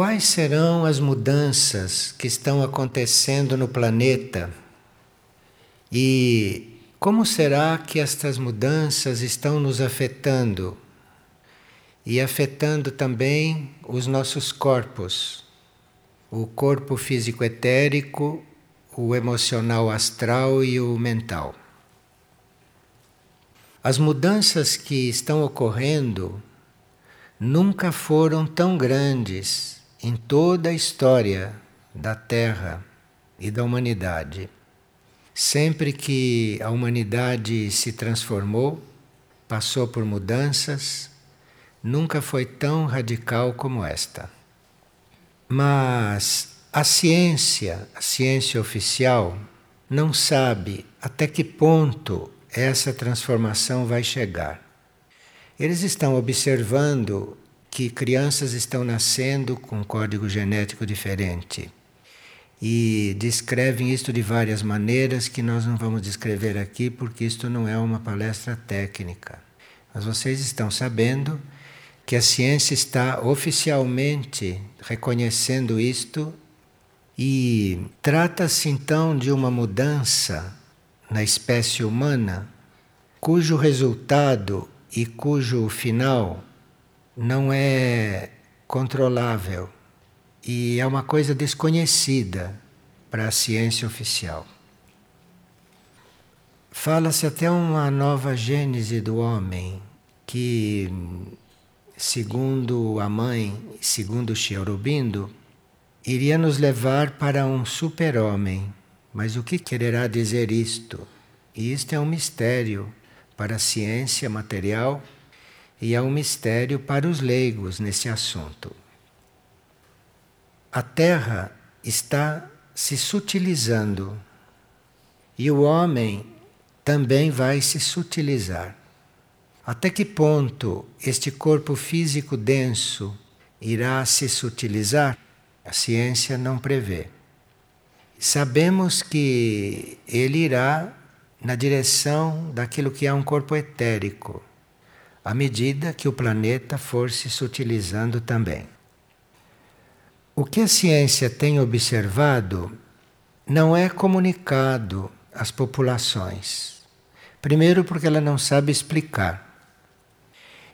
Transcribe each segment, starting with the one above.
quais serão as mudanças que estão acontecendo no planeta? E como será que estas mudanças estão nos afetando? E afetando também os nossos corpos, o corpo físico etérico, o emocional astral e o mental. As mudanças que estão ocorrendo nunca foram tão grandes em toda a história da Terra e da humanidade. Sempre que a humanidade se transformou, passou por mudanças, nunca foi tão radical como esta. Mas a ciência, a ciência oficial, não sabe até que ponto essa transformação vai chegar. Eles estão observando que crianças estão nascendo com um código genético diferente e descrevem isto de várias maneiras que nós não vamos descrever aqui porque isto não é uma palestra técnica. Mas vocês estão sabendo que a ciência está oficialmente reconhecendo isto e trata-se então de uma mudança na espécie humana cujo resultado e cujo final não é controlável e é uma coisa desconhecida para a ciência oficial. Fala-se até uma nova gênese do homem, que, segundo a mãe, segundo Aurobindo, iria nos levar para um super-homem. Mas o que quererá dizer isto? E isto é um mistério para a ciência material e é um mistério para os leigos nesse assunto a Terra está se sutilizando e o homem também vai se sutilizar. Até que ponto este corpo físico denso irá se sutilizar? A ciência não prevê. Sabemos que ele irá na direção daquilo que é um corpo etérico, à medida que o planeta for se sutilizando também. O que a ciência tem observado não é comunicado às populações. Primeiro, porque ela não sabe explicar.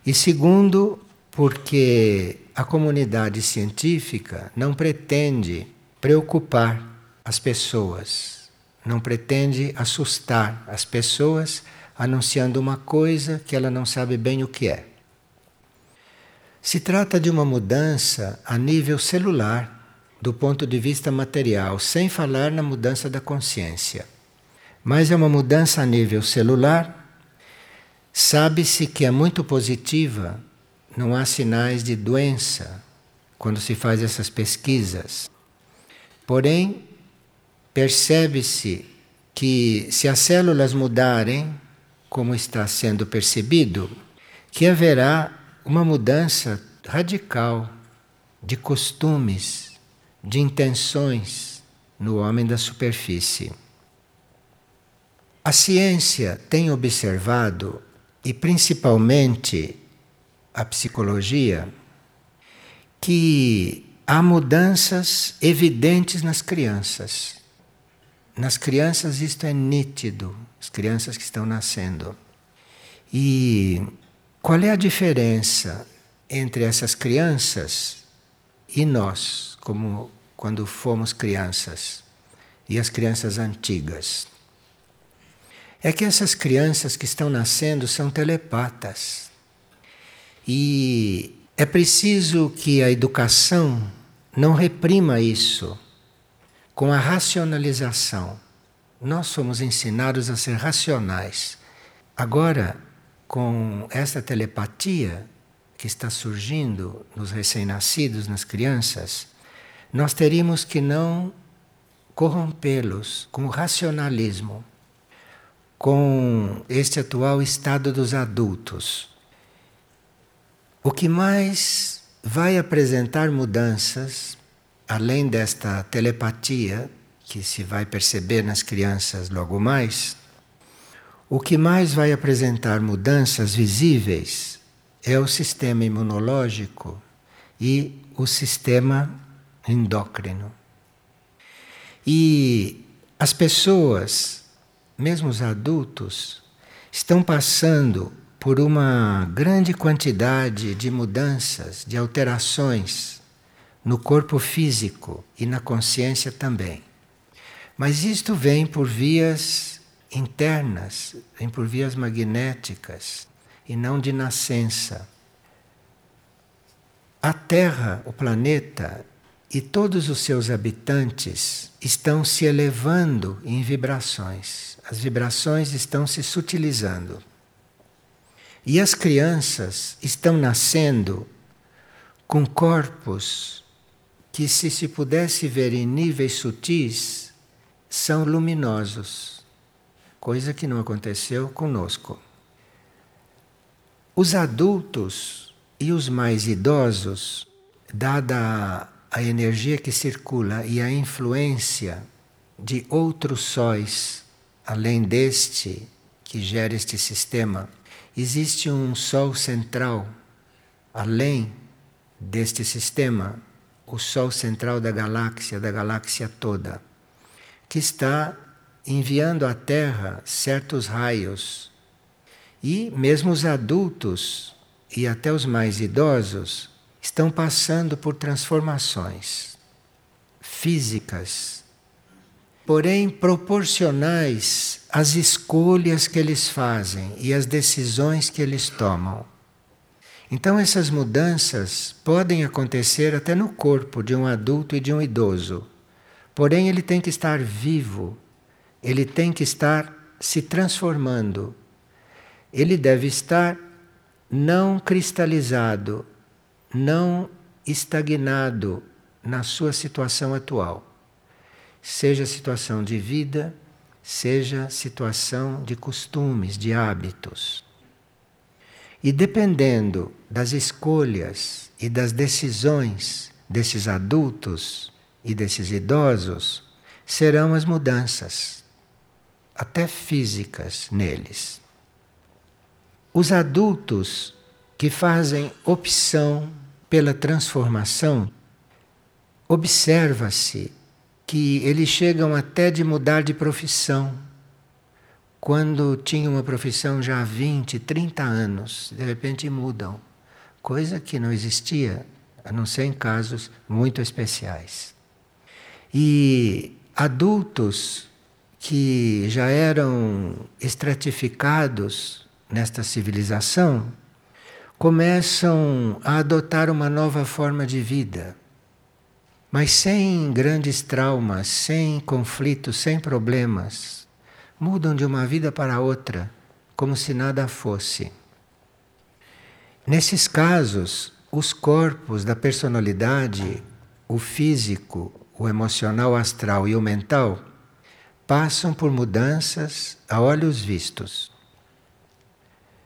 E segundo, porque a comunidade científica não pretende preocupar as pessoas, não pretende assustar as pessoas anunciando uma coisa que ela não sabe bem o que é. Se trata de uma mudança a nível celular, do ponto de vista material, sem falar na mudança da consciência. Mas é uma mudança a nível celular. Sabe-se que é muito positiva, não há sinais de doença quando se faz essas pesquisas. Porém, percebe-se que se as células mudarem, como está sendo percebido, que haverá uma mudança radical de costumes, de intenções no homem da superfície. A ciência tem observado, e principalmente a psicologia, que há mudanças evidentes nas crianças. Nas crianças isto é nítido, as crianças que estão nascendo. E qual é a diferença entre essas crianças e nós, como quando fomos crianças, e as crianças antigas? É que essas crianças que estão nascendo são telepatas. E é preciso que a educação não reprima isso com a racionalização. Nós somos ensinados a ser racionais. Agora, com essa telepatia que está surgindo nos recém-nascidos, nas crianças, nós teríamos que não corrompê-los com o racionalismo, com este atual estado dos adultos. O que mais vai apresentar mudanças, além desta telepatia que se vai perceber nas crianças logo mais, o que mais vai apresentar mudanças visíveis é o sistema imunológico e o sistema endócrino. E as pessoas, mesmo os adultos, estão passando por uma grande quantidade de mudanças, de alterações no corpo físico e na consciência também. Mas isto vem por vias internas, vem por vias magnéticas e não de nascença. A Terra, o planeta e todos os seus habitantes estão se elevando em vibrações. As vibrações estão se sutilizando. E as crianças estão nascendo com corpos que, se se pudesse ver em níveis sutis, são luminosos, coisa que não aconteceu conosco. Os adultos e os mais idosos, dada a energia que circula e a influência de outros sóis, além deste que gera este sistema, existe um Sol central, além deste sistema, o Sol central da galáxia, da galáxia toda, que está enviando à Terra certos raios. E mesmo os adultos e até os mais idosos estão passando por transformações físicas, porém proporcionais às escolhas que eles fazem e às decisões que eles tomam. Então, essas mudanças podem acontecer até no corpo de um adulto e de um idoso. Porém, ele tem que estar vivo, ele tem que estar se transformando. Ele deve estar não cristalizado, não estagnado na sua situação atual, seja situação de vida, seja situação de costumes, de hábitos. E dependendo das escolhas e das decisões desses adultos e desses idosos, serão as mudanças, até físicas, neles. Os adultos que fazem opção pela transformação, observa-se que eles chegam até de mudar de profissão. Quando tinham uma profissão já há 20, 30 anos, de repente mudam, coisa que não existia, a não ser em casos muito especiais. E adultos que já eram estratificados nesta civilização, começam a adotar uma nova forma de vida, mas sem grandes traumas, sem conflitos, sem problemas. Mudam de uma vida para outra, como se nada fosse. Nesses casos, os corpos da personalidade, o físico, o emocional, astral e o mental, passam por mudanças a olhos vistos.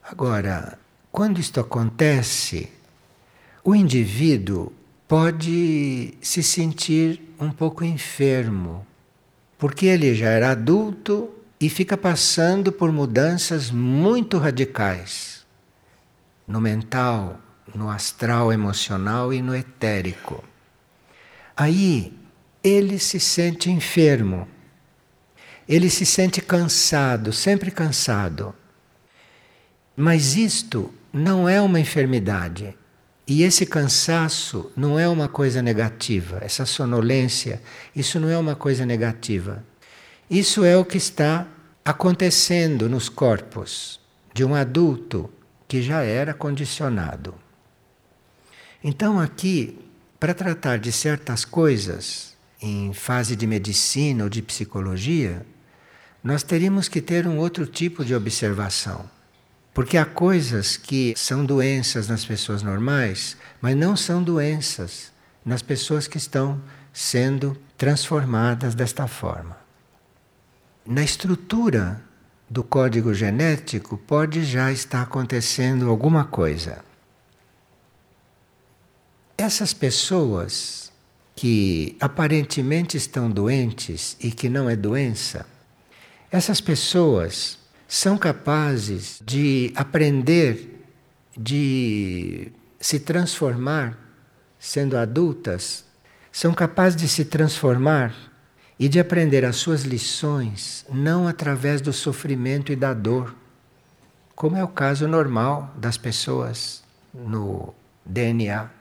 Agora, quando isto acontece, o indivíduo pode se sentir um pouco enfermo, porque ele já era adulto e fica passando por mudanças muito radicais no mental, no astral emocional e no etérico. Aí ele se sente enfermo, ele se sente cansado, sempre cansado. Mas isto não é uma enfermidade. E esse cansaço não é uma coisa negativa, essa sonolência, isso não é uma coisa negativa. Isso é o que está acontecendo nos corpos de um adulto que já era condicionado. Então, aqui, para tratar de certas coisas em fase de medicina ou de psicologia, nós teríamos que ter um outro tipo de observação. Porque há coisas que são doenças nas pessoas normais, mas não são doenças nas pessoas que estão sendo transformadas desta forma. Na estrutura do código genético pode já estar acontecendo alguma coisa. Essas pessoas que aparentemente estão doentes e que não é doença, essas pessoas são capazes de aprender, de se transformar sendo adultas, são capazes de se transformar e de aprender as suas lições não através do sofrimento e da dor, como é o caso normal das pessoas no DNA.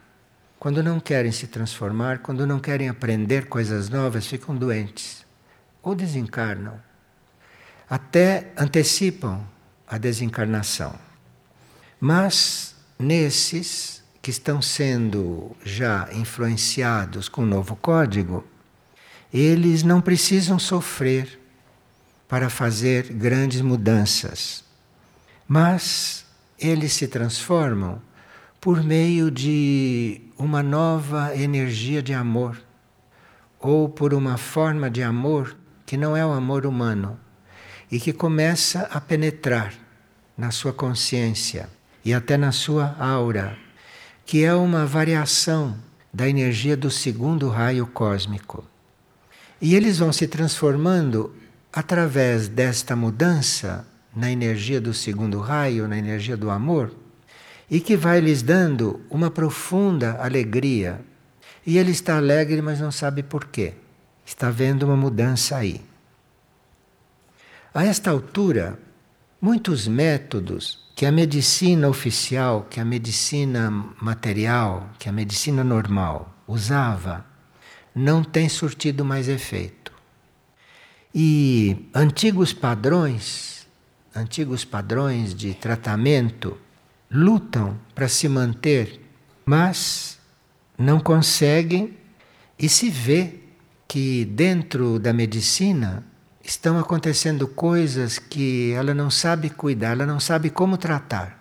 Quando não querem se transformar, quando não querem aprender coisas novas, ficam doentes ou desencarnam. Até antecipam a desencarnação. Mas nesses que estão sendo já influenciados com o novo código, eles não precisam sofrer para fazer grandes mudanças mas eles se transformam por meio de uma nova energia de amor, ou por uma forma de amor que não é o amor humano e que começa a penetrar na sua consciência e até na sua aura, que é uma variação da energia do segundo raio cósmico. E eles vão se transformando através desta mudança na energia do segundo raio, na energia do amor, e que vai lhes dando uma profunda alegria. E ele está alegre, mas não sabe por quê. Está vendo uma mudança aí. A esta altura, muitos métodos que a medicina oficial, que a medicina material, que a medicina normal usava, não têm surtido mais efeito. E antigos padrões antigos padrões de tratamento lutam para se manter, mas não conseguem e se vê que dentro da medicina estão acontecendo coisas que ela não sabe cuidar, ela não sabe como tratar.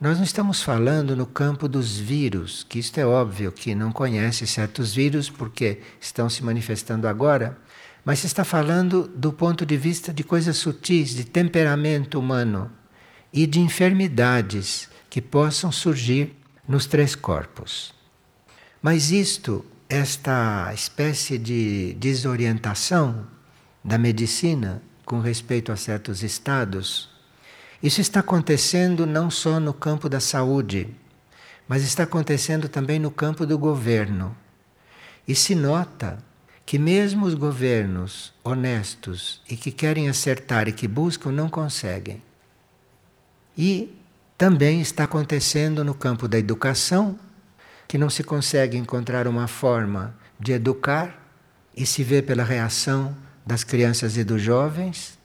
Nós não estamos falando no campo dos vírus, que isto é óbvio que não conhece certos vírus porque estão se manifestando agora, mas se está falando do ponto de vista de coisas sutis, de temperamento humano e de enfermidades que possam surgir nos três corpos. Mas isto, esta espécie de desorientação da medicina com respeito a certos estados, isso está acontecendo não só no campo da saúde, mas está acontecendo também no campo do governo. E se nota que mesmo os governos honestos e que querem acertar e que buscam não conseguem. E também está acontecendo no campo da educação, que não se consegue encontrar uma forma de educar e se vê pela reação das crianças e dos jovens,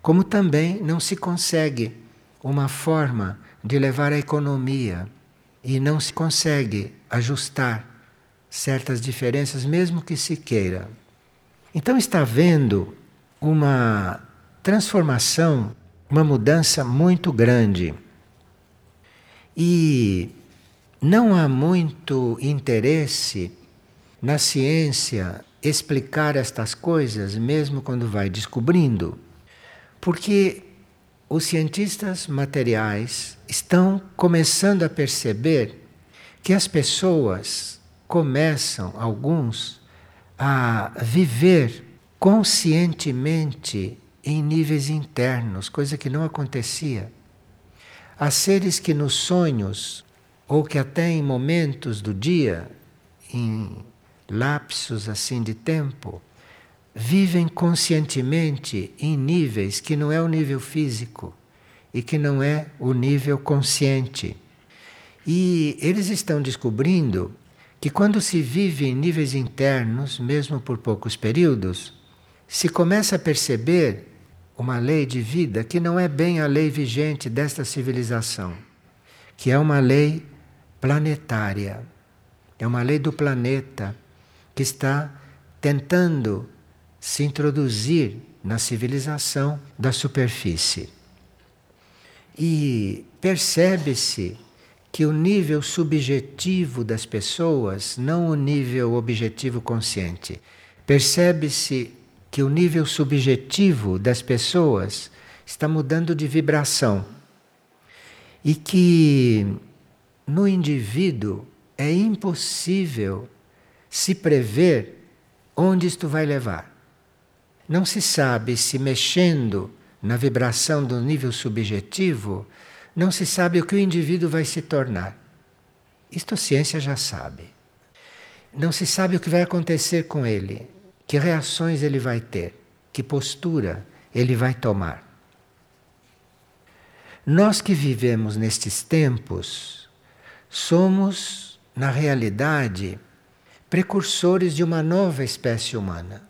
como também não se consegue uma forma de levar a economia e não se consegue ajustar certas diferenças, mesmo que se queira. Então está havendo uma transformação, uma mudança muito grande. E não há muito interesse na ciência explicar estas coisas, mesmo quando vai descobrindo, porque os cientistas materiais estão começando a perceber que as pessoas começam, alguns, a viver conscientemente em níveis internos, coisa que não acontecia. Há seres que nos sonhos, ou que até em momentos do dia, em lapsos assim de tempo, vivem conscientemente em níveis que não é o nível físico e que não é o nível consciente. E eles estão descobrindo que quando se vive em níveis internos, mesmo por poucos períodos, se começa a perceber uma lei de vida que não é bem a lei vigente desta civilização, que é uma lei planetária, é uma lei do planeta que está tentando se introduzir na civilização da superfície. E percebe-se que o nível subjetivo das pessoas, não o nível objetivo consciente, percebe-se que o nível subjetivo das pessoas está mudando de vibração e que no indivíduo é impossível se prever onde isto vai levar. Não se sabe se mexendo na vibração do nível subjetivo não se sabe o que o indivíduo vai se tornar. Isto a ciência já sabe. não se sabe o que vai acontecer com ele, que reações ele vai ter, que postura ele vai tomar. Nós que vivemos nestes tempos somos, na realidade, precursores de uma nova espécie humana.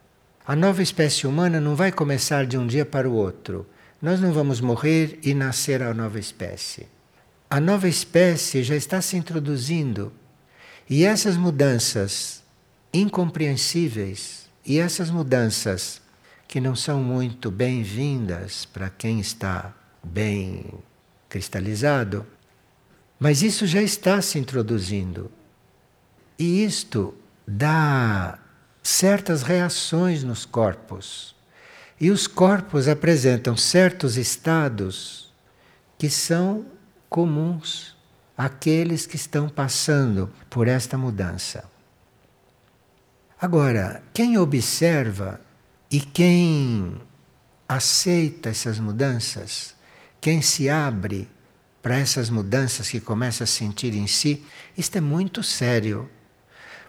A nova espécie humana não vai começar de um dia para o outro. Nós não vamos morrer e nascer a nova espécie. A nova espécie já está se introduzindo e essas mudanças incompreensíveis e essas mudanças que não são muito bem-vindas para quem está bem cristalizado, mas isso já está se introduzindo. E isto dá certas reações nos corpos. E os corpos apresentam certos estados que são comuns àqueles que estão passando por esta mudança. Agora, quem observa e quem aceita essas mudanças, quem se abre para essas mudanças que começa a sentir em si, isto é muito sério.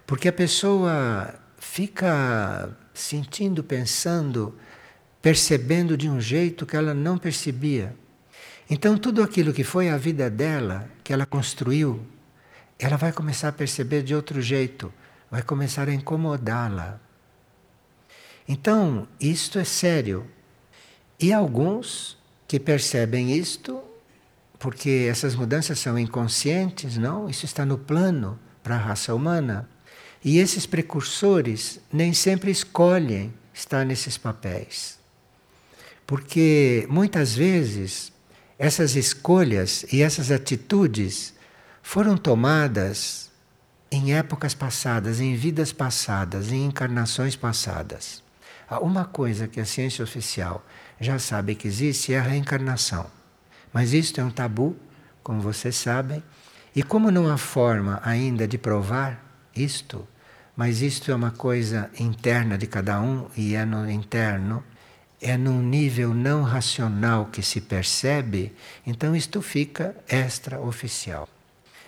Porque a pessoa fica sentindo, pensando, percebendo de um jeito que ela não percebia. Então, tudo aquilo que foi a vida dela, que ela construiu, ela vai começar a perceber de outro jeito, vai começar a incomodá-la. Então, isto é sério. E alguns que percebem isto, porque essas mudanças são inconscientes, não? Isso está no plano para a raça humana. E esses precursores nem sempre escolhem estar nesses papéis. Porque muitas vezes essas escolhas e essas atitudes foram tomadas em épocas passadas, em vidas passadas, em encarnações passadas. Uma coisa que a ciência oficial já sabe que existe é a reencarnação. Mas isto é um tabu, como vocês sabem, e como não há forma ainda de provar isto, mas isto é uma coisa interna de cada um e é no interno, é num nível não racional que se percebe, então isto fica extraoficial.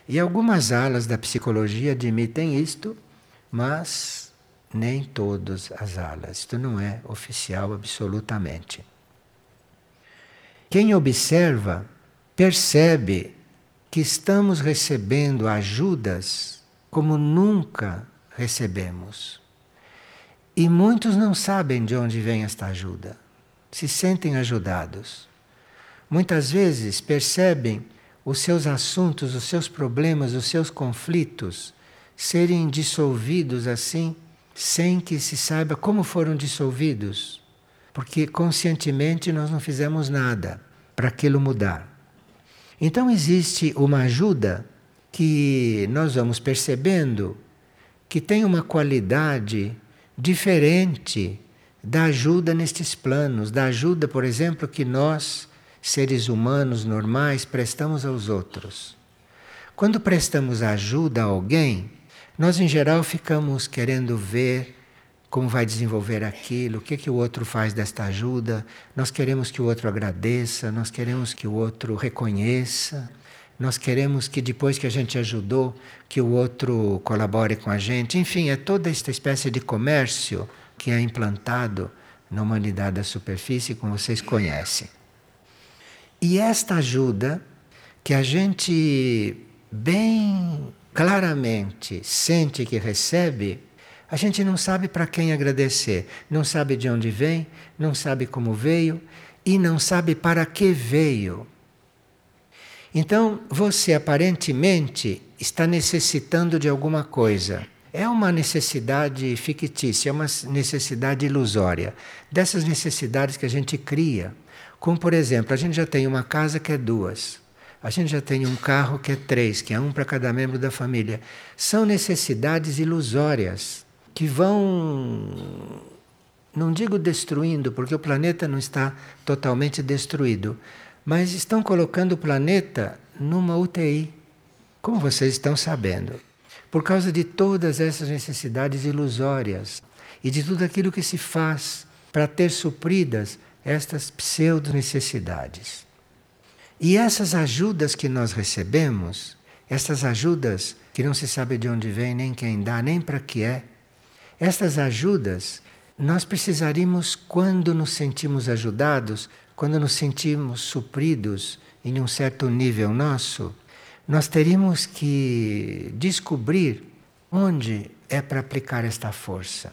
E algumas alas da psicologia admitem isto, mas nem todas as alas. Isto não é oficial absolutamente. Quem observa percebe que estamos recebendo ajudas como nunca recebemos. E muitos não sabem de onde vem esta ajuda, se sentem ajudados. Muitas vezes percebem os seus assuntos, os seus problemas, os seus conflitos serem dissolvidos assim, sem que se saiba como foram dissolvidos, porque conscientemente nós não fizemos nada para aquilo mudar. Então existe uma ajuda que nós vamos percebendo que tem uma qualidade diferente da ajuda nestes planos, da ajuda, por exemplo, que nós, seres humanos normais, prestamos aos outros. Quando prestamos ajuda a alguém, nós em geral ficamos querendo ver como vai desenvolver aquilo, o que, que o outro faz desta ajuda, nós queremos que o outro agradeça, nós queremos que o outro reconheça. Nós queremos que depois que a gente ajudou, que o outro colabore com a gente. Enfim, é toda esta espécie de comércio que é implantado na humanidade da superfície, como vocês conhecem. E esta ajuda que a gente bem claramente sente que recebe, a gente não sabe para quem agradecer, não sabe de onde vem, não sabe como veio e não sabe para que veio. Então, você aparentemente está necessitando de alguma coisa. É uma necessidade fictícia, é uma necessidade ilusória. Dessas necessidades que a gente cria. Como, por exemplo, a gente já tem uma casa que é duas. A gente já tem um carro que é três, que é um para cada membro da família. São necessidades ilusórias que vão, não digo destruindo, porque o planeta não está totalmente destruído, mas estão colocando o planeta numa UTI, como vocês estão sabendo, por causa de todas essas necessidades ilusórias e de tudo aquilo que se faz para ter supridas estas pseudo-necessidades. E essas ajudas que nós recebemos, essas ajudas que não se sabe de onde vem, nem quem dá, nem para que é. Estas ajudas nós precisaríamos quando nos sentimos ajudados, quando nos sentimos supridos em um certo nível nosso, nós teríamos que descobrir onde é para aplicar esta força,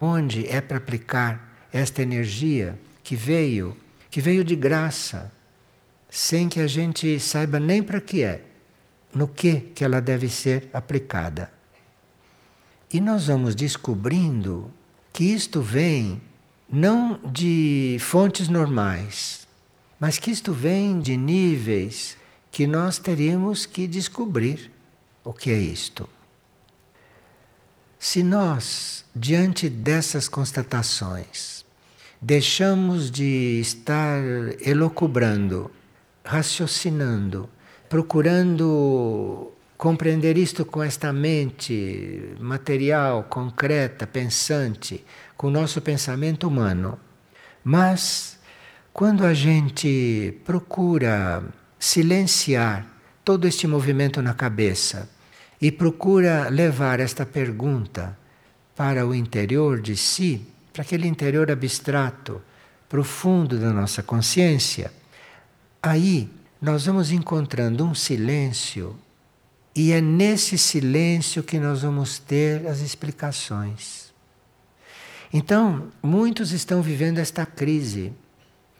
onde é para aplicar esta energia que veio, que veio de graça, sem que a gente saiba nem para que é, no que que ela deve ser aplicada. E nós vamos descobrindo que isto vem não de fontes normais, mas que isto vem de níveis que nós teríamos que descobrir o que é isto. Se nós, diante dessas constatações, deixamos de estar elocubrando, raciocinando, procurando compreender isto com esta mente material, concreta, pensante, com o nosso pensamento humano. Mas quando a gente procura silenciar todo este movimento na cabeça e procura levar esta pergunta para o interior de si, para aquele interior abstrato, profundo da nossa consciência, aí nós vamos encontrando um silêncio e é nesse silêncio que nós vamos ter as explicações. Então, muitos estão vivendo esta crise,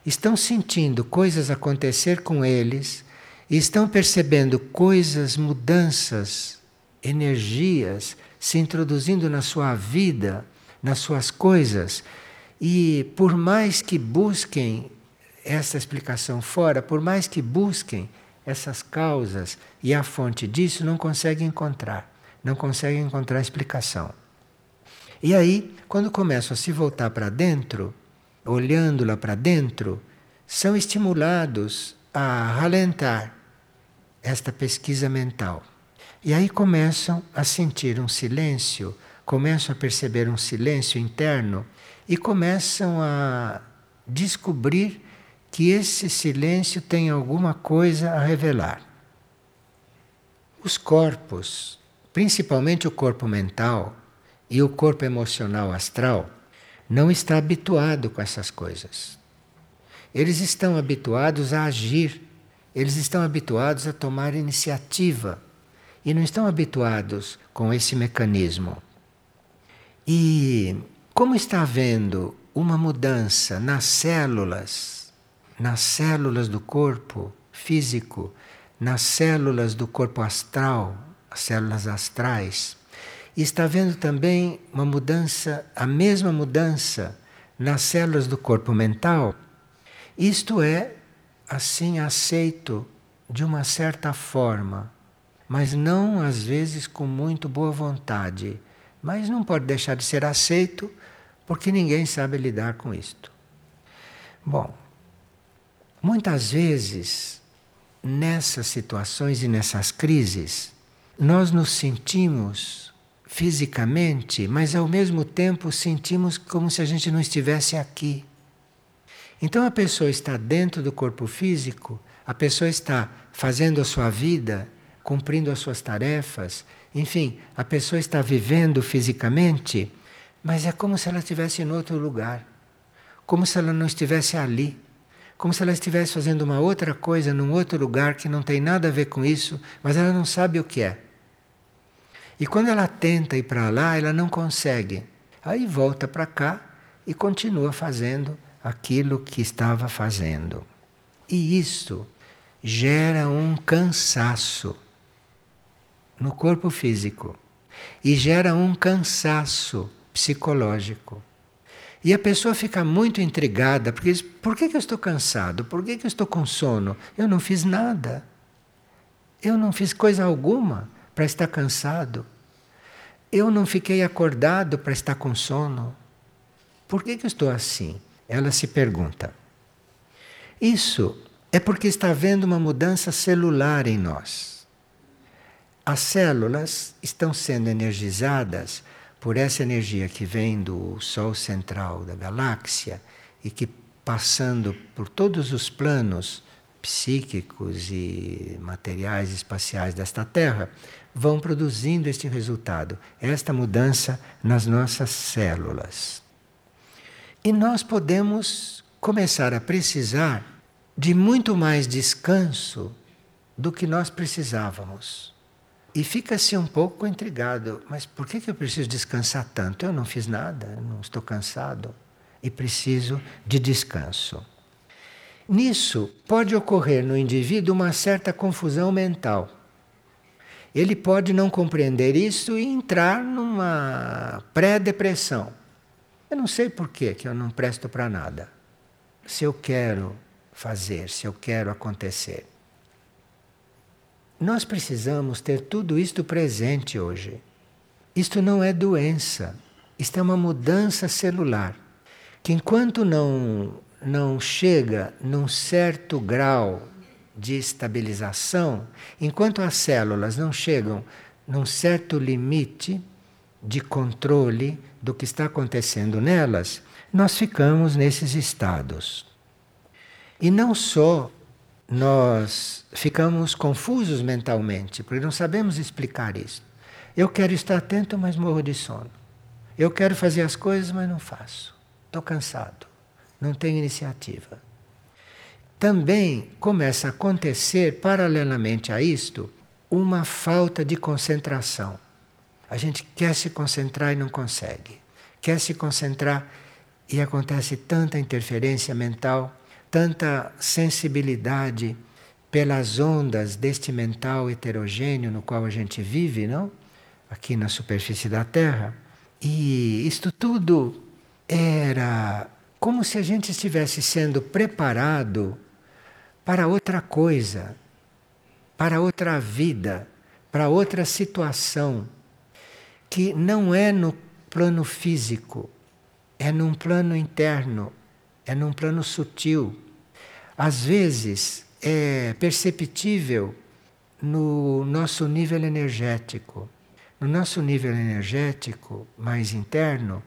estão sentindo coisas acontecer com eles, e estão percebendo coisas, mudanças, energias se introduzindo na sua vida, nas suas coisas, e por mais que busquem essa explicação fora, por mais que busquem essas causas e a fonte disso não consegue encontrar, não consegue encontrar explicação. E aí, quando começam a se voltar para dentro, olhando lá para dentro, são estimulados a ralentar esta pesquisa mental. E aí começam a sentir um silêncio, começam a perceber um silêncio interno e começam a descobrir que esse silêncio tem alguma coisa a revelar. Os corpos, principalmente o corpo mental e o corpo emocional astral, não está habituado com essas coisas. Eles estão habituados a agir, eles estão habituados a tomar iniciativa e não estão habituados com esse mecanismo. E como está havendo uma mudança nas células nas células do corpo físico, nas células do corpo astral, as células astrais. E está havendo também uma mudança, a mesma mudança nas células do corpo mental. Isto é, assim, aceito de uma certa forma, mas não às vezes com muito boa vontade. Mas não pode deixar de ser aceito porque ninguém sabe lidar com isto. Bom, Muitas vezes, nessas situações e nessas crises, nós nos sentimos fisicamente, mas ao mesmo tempo sentimos como se a gente não estivesse aqui. Então a pessoa está dentro do corpo físico, a pessoa está fazendo a sua vida, cumprindo as suas tarefas, enfim, a pessoa está vivendo fisicamente, mas é como se ela estivesse em outro lugar, como se ela não estivesse ali como se ela estivesse fazendo uma outra coisa num outro lugar que não tem nada a ver com isso, mas ela não sabe o que é. E quando ela tenta ir para lá, ela não consegue. Aí volta para cá e continua fazendo aquilo que estava fazendo. E isso gera um cansaço no corpo físico e gera um cansaço psicológico. E a pessoa fica muito intrigada, porque diz, por que, que eu estou cansado? Por que, que eu estou com sono? Eu não fiz nada. Eu não fiz coisa alguma para estar cansado. Eu não fiquei acordado para estar com sono. Por que, que eu estou assim? Ela se pergunta. Isso é porque está havendo uma mudança celular em nós. As células estão sendo energizadas por essa energia que vem do Sol central da galáxia e que passando por todos os planos psíquicos e materiais espaciais desta Terra vão produzindo este resultado, esta mudança nas nossas células. E nós podemos começar a precisar de muito mais descanso do que nós precisávamos. E fica-se um pouco intrigado, mas por que eu preciso descansar tanto? Eu não fiz nada, não estou cansado e preciso de descanso. Nisso pode ocorrer no indivíduo uma certa confusão mental. Ele pode não compreender isso e entrar numa pré-depressão. Eu não sei por que eu não presto para nada. Se eu quero fazer, se eu quero acontecer. Nós precisamos ter tudo isto presente hoje. Isto não é doença, isto é uma mudança celular. Que enquanto não, não chega num certo grau de estabilização, enquanto as células não chegam num certo limite de controle do que está acontecendo nelas, nós ficamos nesses estados. E não só nós ficamos confusos mentalmente, porque não sabemos explicar isso. Eu quero estar atento, mas morro de sono. Eu quero fazer as coisas, mas não faço. Estou cansado. Não tenho iniciativa. Também começa a acontecer, paralelamente a isto, uma falta de concentração. A gente quer se concentrar e não consegue. Quer se concentrar e acontece tanta interferência mental tanta sensibilidade pelas ondas deste mental heterogêneo no qual a gente vive, não? Aqui na superfície da Terra. E isto tudo era como se a gente estivesse sendo preparado para outra coisa, para outra vida, para outra situação, que não é no plano físico, é num plano interno, é num plano sutil. Às vezes é perceptível no nosso nível energético. No nosso nível energético mais interno,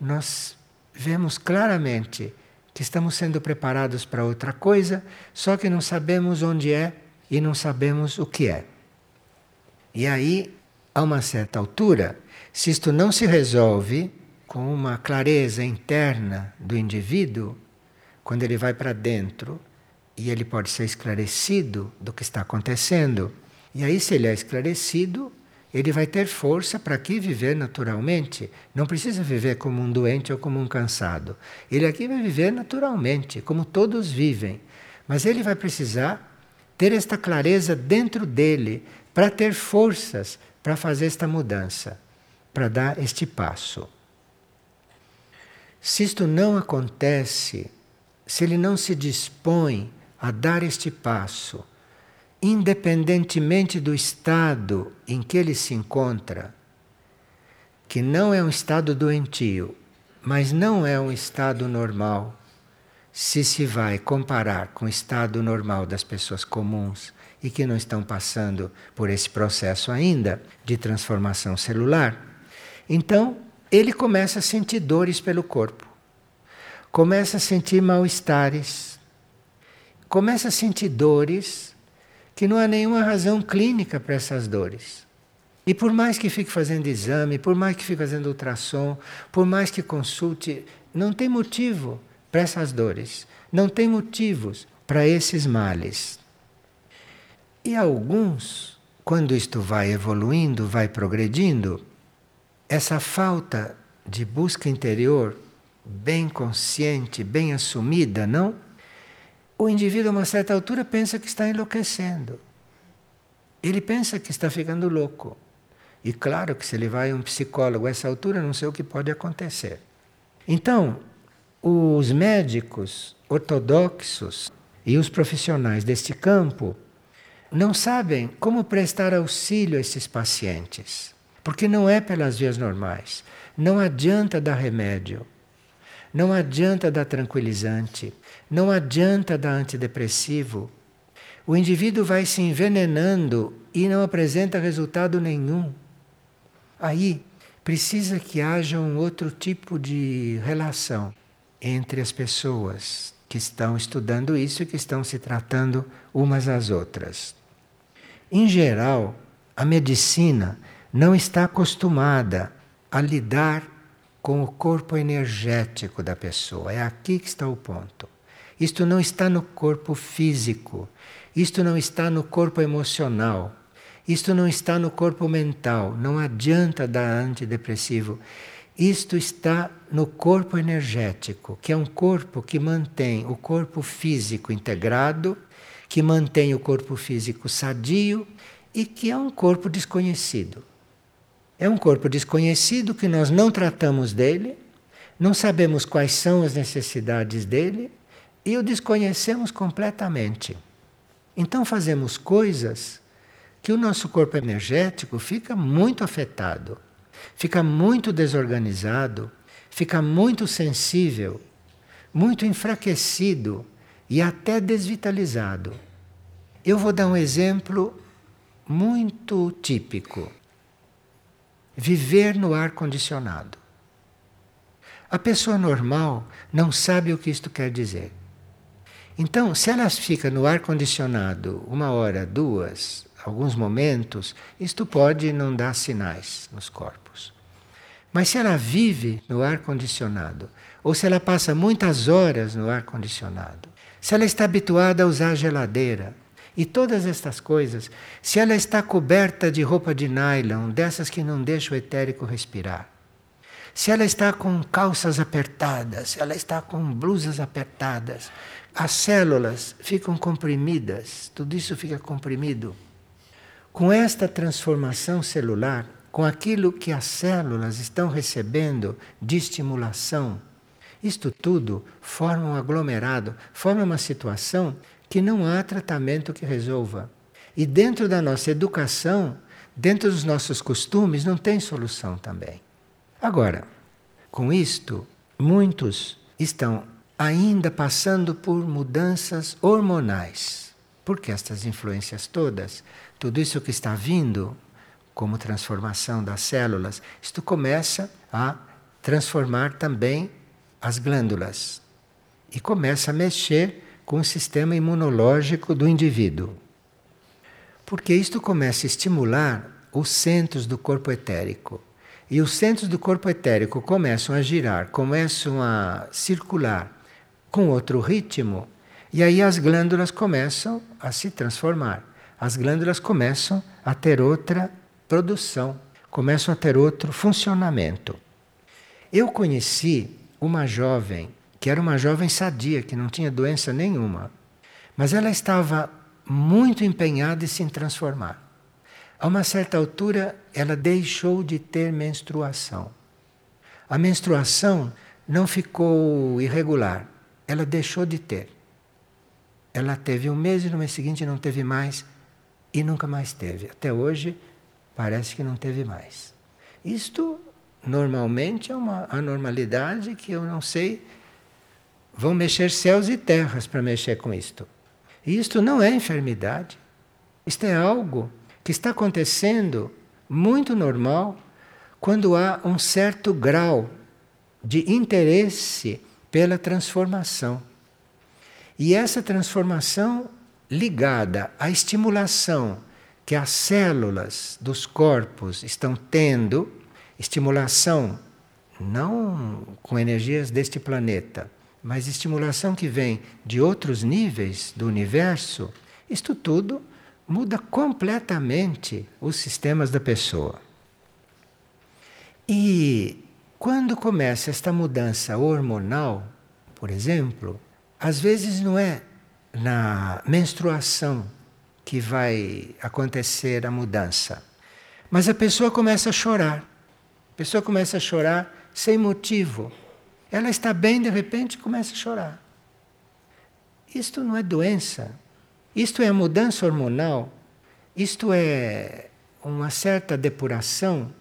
nós vemos claramente que estamos sendo preparados para outra coisa, só que não sabemos onde é e não sabemos o que é. E aí, a uma certa altura, se isto não se resolve, com uma clareza interna do indivíduo, quando ele vai para dentro e ele pode ser esclarecido do que está acontecendo. E aí, se ele é esclarecido, ele vai ter força para aqui viver naturalmente. Não precisa viver como um doente ou como um cansado. Ele aqui vai viver naturalmente, como todos vivem. Mas ele vai precisar ter esta clareza dentro dele para ter forças para fazer esta mudança, para dar este passo. Se isto não acontece, se ele não se dispõe a dar este passo, independentemente do estado em que ele se encontra, que não é um estado doentio, mas não é um estado normal, se se vai comparar com o estado normal das pessoas comuns e que não estão passando por esse processo ainda de transformação celular, então ele começa a sentir dores pelo corpo, começa a sentir mal-estares, começa a sentir dores que não há nenhuma razão clínica para essas dores. E por mais que fique fazendo exame, por mais que fique fazendo ultrassom, por mais que consulte, não tem motivo para essas dores, não tem motivos para esses males. E alguns, quando isto vai evoluindo, vai progredindo, essa falta de busca interior bem consciente, bem assumida, não? O indivíduo, a uma certa altura, pensa que está enlouquecendo. Ele pensa que está ficando louco. E claro que se ele vai a um psicólogo a essa altura, não sei o que pode acontecer. Então, os médicos ortodoxos e os profissionais deste campo não sabem como prestar auxílio a esses pacientes, porque não é pelas vias normais. Não adianta dar remédio, não adianta dar tranquilizante, não adianta dar antidepressivo. O indivíduo vai se envenenando e não apresenta resultado nenhum. Aí precisa que haja um outro tipo de relação entre as pessoas, que estão estudando isso e que estão se tratando umas às outras. Em geral, a medicina não está acostumada a lidar com o corpo energético da pessoa. É aqui que está o ponto. Isto não está no corpo físico, isto não está no corpo emocional, isto não está no corpo mental. Não adianta dar antidepressivo. Isto está no corpo energético, que é um corpo que mantém o corpo físico integrado, que mantém o corpo físico sadio e que é um corpo desconhecido. É um corpo desconhecido que nós não tratamos dele, não sabemos quais são as necessidades dele e o desconhecemos completamente. Então fazemos coisas que o nosso corpo energético fica muito afetado, fica muito desorganizado, fica muito sensível, muito enfraquecido e até desvitalizado. Eu vou dar um exemplo muito típico viver no ar condicionado. A pessoa normal não sabe o que isto quer dizer. Então, se ela fica no ar condicionado uma hora, duas, alguns momentos, isto pode não dar sinais nos corpos. Mas se ela vive no ar condicionado, ou se ela passa muitas horas no ar condicionado, se ela está habituada a usar geladeira, e todas estas coisas, se ela está coberta de roupa de nylon, dessas que não deixam o etérico respirar, se ela está com calças apertadas, se ela está com blusas apertadas, as células ficam comprimidas, tudo isso fica comprimido. Com esta transformação celular, com aquilo que as células estão recebendo de estimulação, isto tudo forma um aglomerado, forma uma situação que não há tratamento que resolva. E dentro da nossa educação, dentro dos nossos costumes, não tem solução também. Agora, com isto, muitos estão ainda passando por mudanças hormonais. Porque estas influências todas, tudo isso que está vindo como transformação das células, isto começa a transformar também as glândulas e começa a mexer com o sistema imunológico do indivíduo. Porque isto começa a estimular os centros do corpo etérico. E os centros do corpo etérico começam a girar, começam a circular com outro ritmo, e aí as glândulas começam a se transformar. As glândulas começam a ter outra produção, começam a ter outro funcionamento. Eu conheci uma jovem que era uma jovem sadia, que não tinha doença nenhuma. Mas ela estava muito empenhada em se transformar. A uma certa altura, ela deixou de ter menstruação. A menstruação não ficou irregular, ela deixou de ter. Ela teve um mês e no mês seguinte não teve mais e nunca mais teve. Até hoje parece que não teve mais. Isto normalmente é uma anormalidade que eu não sei Vão mexer céus e terras para mexer com isto. E isto não é enfermidade. Isto é algo que está acontecendo muito normal quando há um certo grau de interesse pela transformação. E essa transformação ligada à estimulação que as células dos corpos estão tendo, estimulação não com energias deste planeta, mas estimulação que vem de outros níveis do universo, isto tudo muda completamente os sistemas da pessoa. E quando começa esta mudança hormonal, por exemplo, às vezes não é na menstruação que vai acontecer a mudança, mas a pessoa começa a chorar. A pessoa começa a chorar sem motivo, ela está bem, de repente começa a chorar. Isto não é doença. Isto é mudança hormonal. Isto é uma certa depuração,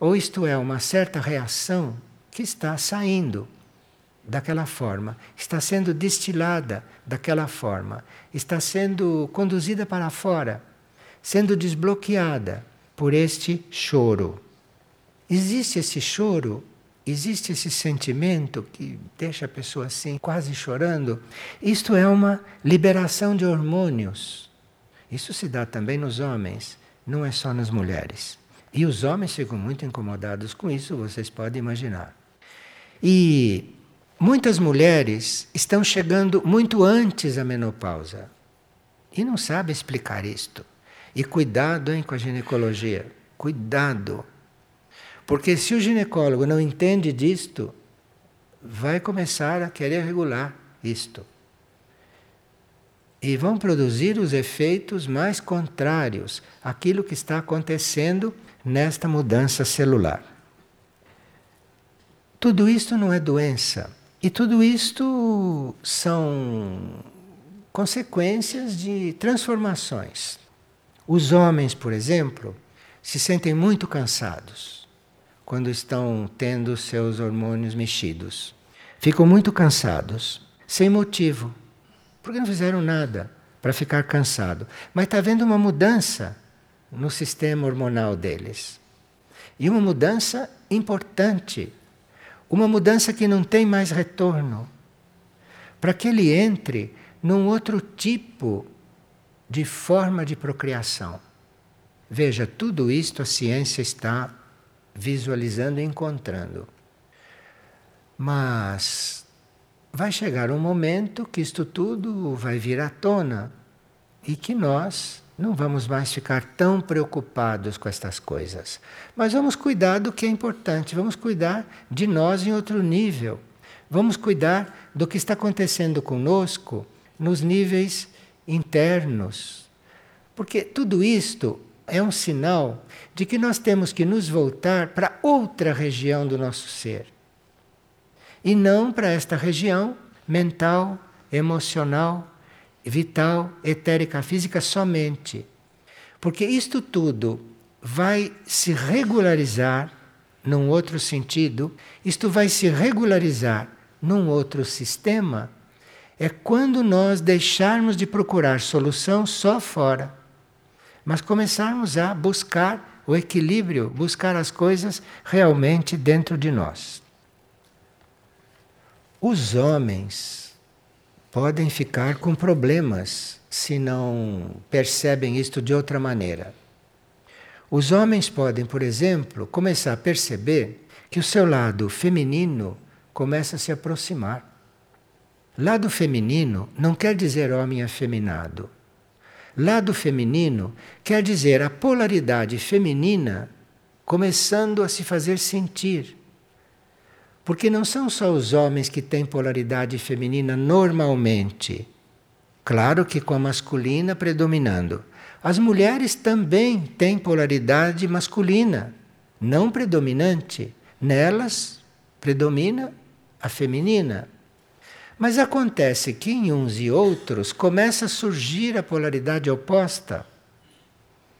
ou isto é uma certa reação que está saindo daquela forma, está sendo destilada daquela forma, está sendo conduzida para fora, sendo desbloqueada por este choro. Existe esse choro existe esse sentimento que deixa a pessoa assim, quase chorando. Isto é uma liberação de hormônios. Isso se dá também nos homens, não é só nas mulheres. E os homens ficam muito incomodados com isso, vocês podem imaginar. E muitas mulheres estão chegando muito antes da menopausa e não sabem explicar isto. E cuidado hein, com a ginecologia, cuidado. Porque se o ginecólogo não entende disto, vai começar a querer regular isto. E vão produzir os efeitos mais contrários àquilo que está acontecendo nesta mudança celular. Tudo isto não é doença. E tudo isto são consequências de transformações. Os homens, por exemplo, se sentem muito cansados quando estão tendo seus hormônios mexidos. Ficam muito cansados, sem motivo, porque não fizeram nada para ficar cansado. Mas está havendo uma mudança no sistema hormonal deles. E uma mudança importante. Uma mudança que não tem mais retorno. Para que ele entre num outro tipo de forma de procriação. Veja, tudo isto a ciência está visualizando e encontrando. Mas vai chegar um momento que isto tudo vai vir à tona e que nós não vamos mais ficar tão preocupados com estas coisas. Mas vamos cuidar do que é importante, vamos cuidar de nós em outro nível. Vamos cuidar do que está acontecendo conosco nos níveis internos. Porque tudo isto é um sinal de que nós temos que nos voltar para outra região do nosso ser. E não para esta região mental, emocional, vital, etérica, física somente. Porque isto tudo vai se regularizar num outro sentido, isto vai se regularizar num outro sistema, é quando nós deixarmos de procurar solução só fora, mas começarmos a buscar o equilíbrio, buscar as coisas realmente dentro de nós. Os homens podem ficar com problemas se não percebem isto de outra maneira. Os homens podem, por exemplo, começar a perceber que o seu lado feminino começa a se aproximar. Lado feminino não quer dizer homem afeminado. Lado feminino quer dizer a polaridade feminina começando a se fazer sentir. Porque não são só os homens que têm polaridade feminina normalmente. Claro que com a masculina predominando. As mulheres também têm polaridade masculina, não predominante. Nelas predomina a feminina. Mas acontece que em uns e outros começa a surgir a polaridade oposta.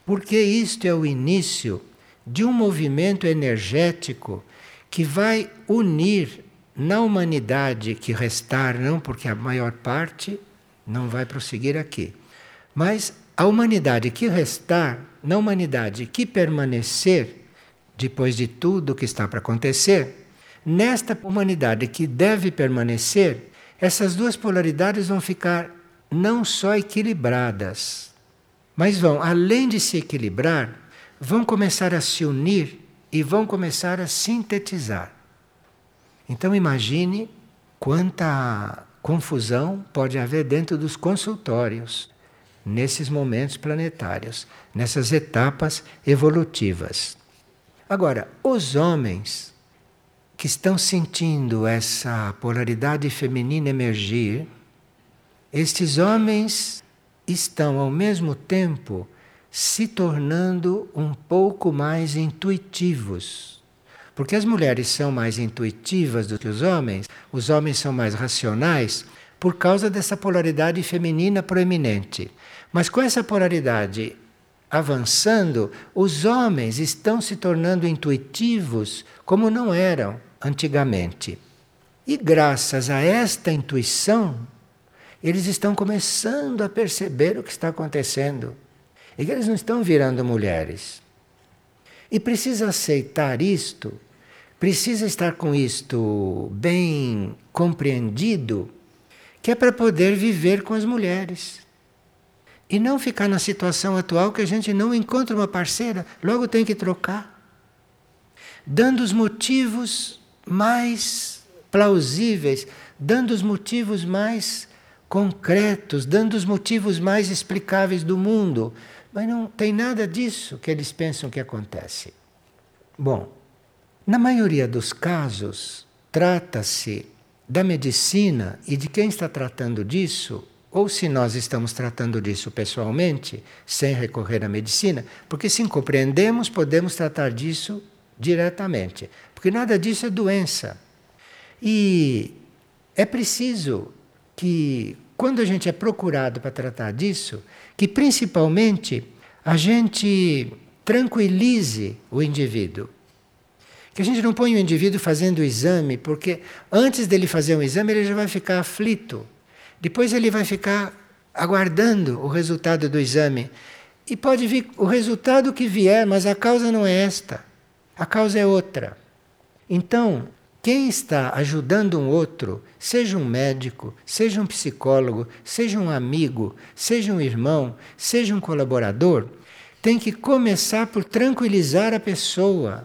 Porque isto é o início de um movimento energético que vai unir na humanidade que restar, não porque a maior parte não vai prosseguir aqui, mas a humanidade que restar, na humanidade que permanecer, depois de tudo que está para acontecer, nesta humanidade que deve permanecer, essas duas polaridades vão ficar não só equilibradas, mas vão, além de se equilibrar, vão começar a se unir e vão começar a sintetizar. Então imagine quanta confusão pode haver dentro dos consultórios nesses momentos planetários, nessas etapas evolutivas. Agora, os homens que estão sentindo essa polaridade feminina emergir, estes homens estão ao mesmo tempo se tornando um pouco mais intuitivos. Porque as mulheres são mais intuitivas do que os homens, os homens são mais racionais por causa dessa polaridade feminina proeminente. Mas com essa polaridade avançando, os homens estão se tornando intuitivos como não eram antigamente. E graças a esta intuição, eles estão começando a perceber o que está acontecendo. É que eles não estão virando mulheres. E precisa aceitar isto precisa estar com isto bem compreendido, que é para poder viver com as mulheres. E não ficar na situação atual que a gente não encontra uma parceira, logo tem que trocar. Dando os motivos mais plausíveis, dando os motivos mais concretos, dando os motivos mais explicáveis do mundo. Mas não tem nada disso que eles pensam que acontece. Bom, na maioria dos casos, trata-se da medicina e de quem está tratando disso, ou se nós estamos tratando disso pessoalmente, sem recorrer à medicina, porque se compreendemos, podemos tratar disso diretamente, porque nada disso é doença. E é preciso que, quando a gente é procurado para tratar disso, que principalmente a gente tranquilize o indivíduo. Que a gente não põe o indivíduo fazendo o exame, porque antes dele fazer um exame ele já vai ficar aflito. Depois ele vai ficar aguardando o resultado do exame. E pode vir o resultado que vier, mas a causa não é esta. A causa é outra. Então, quem está ajudando um outro, seja um médico, seja um psicólogo, seja um amigo, seja um irmão, seja um colaborador, tem que começar por tranquilizar a pessoa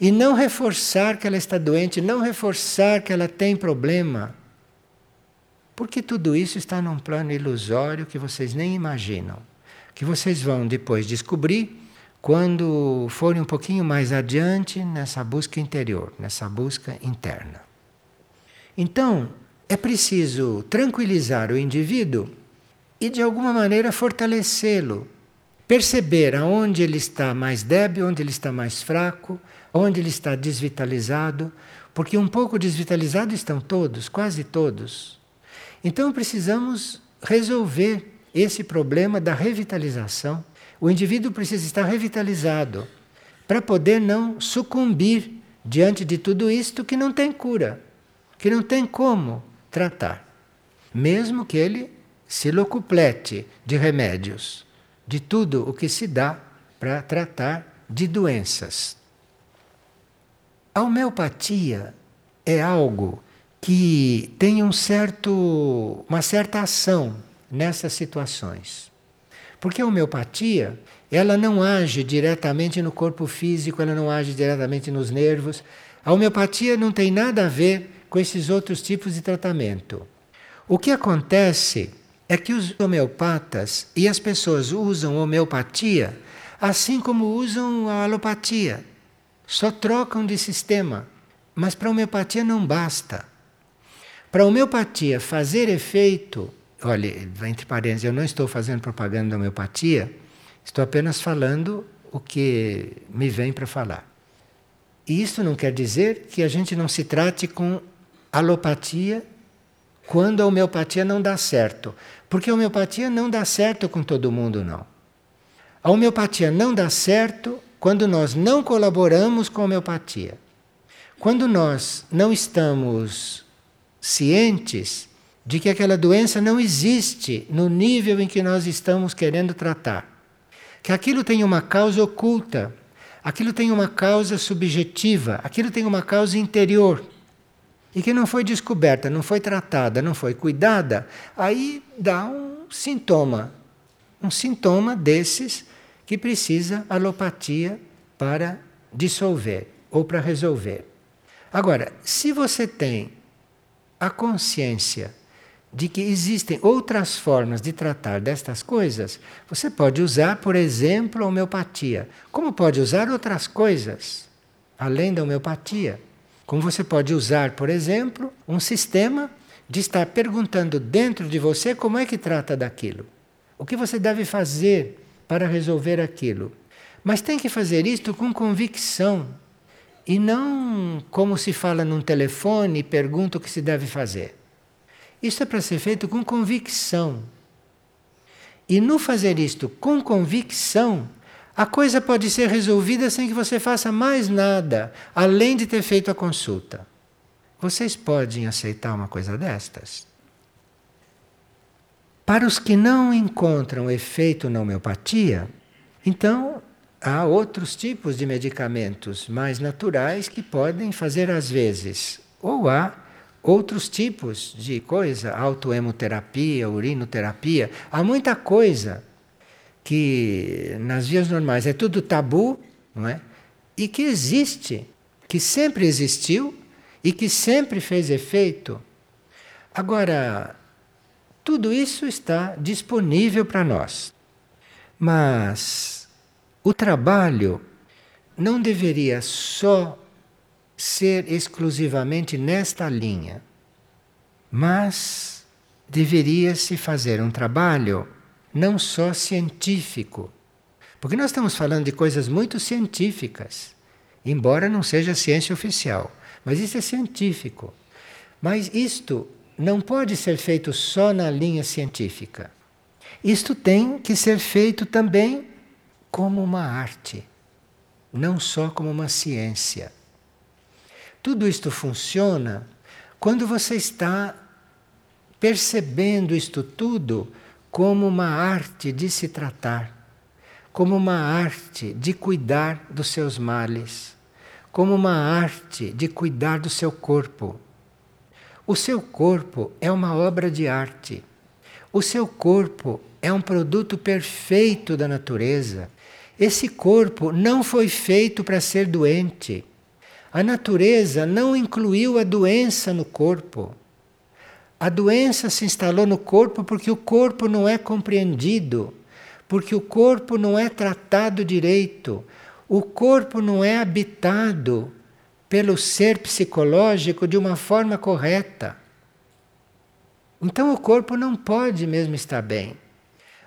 e não reforçar que ela está doente, não reforçar que ela tem problema. Porque tudo isso está num plano ilusório que vocês nem imaginam. Que vocês vão depois descobrir quando forem um pouquinho mais adiante nessa busca interior, nessa busca interna. Então, é preciso tranquilizar o indivíduo e de alguma maneira fortalecê-lo. Perceber aonde ele está mais débil, onde ele está mais fraco, onde ele está desvitalizado, porque um pouco desvitalizados estão todos, quase todos. Então precisamos resolver esse problema da revitalização. O indivíduo precisa estar revitalizado para poder não sucumbir diante de tudo isto que não tem cura, que não tem como tratar, mesmo que ele se locuplete de remédios, de tudo o que se dá para tratar de doenças. A homeopatia é algo que tem um certo, uma certa ação nessas situações. Porque a homeopatia, ela não age diretamente no corpo físico, ela não age diretamente nos nervos. A homeopatia não tem nada a ver com esses outros tipos de tratamento. O que acontece é que os homeopatas e as pessoas usam homeopatia assim como usam a alopatia. Só trocam de sistema. Mas para a homeopatia não basta. Para a homeopatia fazer efeito, olha, entre parênteses, eu não estou fazendo propaganda da homeopatia, estou apenas falando o que me vem para falar. E isso não quer dizer que a gente não se trate com alopatia quando a homeopatia não dá certo. Porque a homeopatia não dá certo com todo mundo, não. A homeopatia não dá certo quando nós não colaboramos com a homeopatia, quando nós não estamos cientes de que aquela doença não existe no nível em que nós estamos querendo tratar, que aquilo tem uma causa oculta, aquilo tem uma causa subjetiva, aquilo tem uma causa interior e que não foi descoberta, não foi tratada, não foi cuidada, aí dá um sintoma, um sintoma desses que precisa alopatia para dissolver ou para resolver. Agora, se você tem a consciência de que existem outras formas de tratar destas coisas, você pode usar, por exemplo, a homeopatia. Como pode usar outras coisas além da homeopatia? Como você pode usar, por exemplo, um sistema de estar perguntando dentro de você como é que trata daquilo. O que você deve fazer para resolver aquilo. Mas tem que fazer isto com convicção e não como se fala num telefone e pergunta o que se deve fazer. Isso é para ser feito com convicção. E no fazer isto com convicção, a coisa pode ser resolvida sem que você faça mais nada, além de ter feito a consulta. Vocês podem aceitar uma coisa destas? Para os que não encontram efeito na homeopatia, então há outros tipos de medicamentos mais naturais que podem fazer às vezes. Ou há outros tipos de coisa, autoemoterapia, urinoterapia, há muita coisa que nas vias normais é tudo tabu, não é? E que existe, que sempre existiu e que sempre fez efeito. Agora, tudo isso está disponível para nós. Mas o trabalho não deveria só ser exclusivamente nesta linha, mas deveria se fazer um trabalho não só científico. Porque nós estamos falando de coisas muito científicas, embora não seja ciência oficial, mas isso é científico. Mas isto não pode ser feito só na linha científica. Isto tem que ser feito também como uma arte, não só como uma ciência. Tudo isto funciona quando você está percebendo isto tudo como uma arte de se tratar, como uma arte de cuidar dos seus males, como uma arte de cuidar do seu corpo. O seu corpo é uma obra de arte. O seu corpo é um produto perfeito da natureza. Esse corpo não foi feito para ser doente. A natureza não incluiu a doença no corpo. A doença se instalou no corpo porque o corpo não é compreendido, porque o corpo não é tratado direito, o corpo não é habitado pelo ser psicológico de uma forma correta. Então o corpo não pode mesmo estar bem.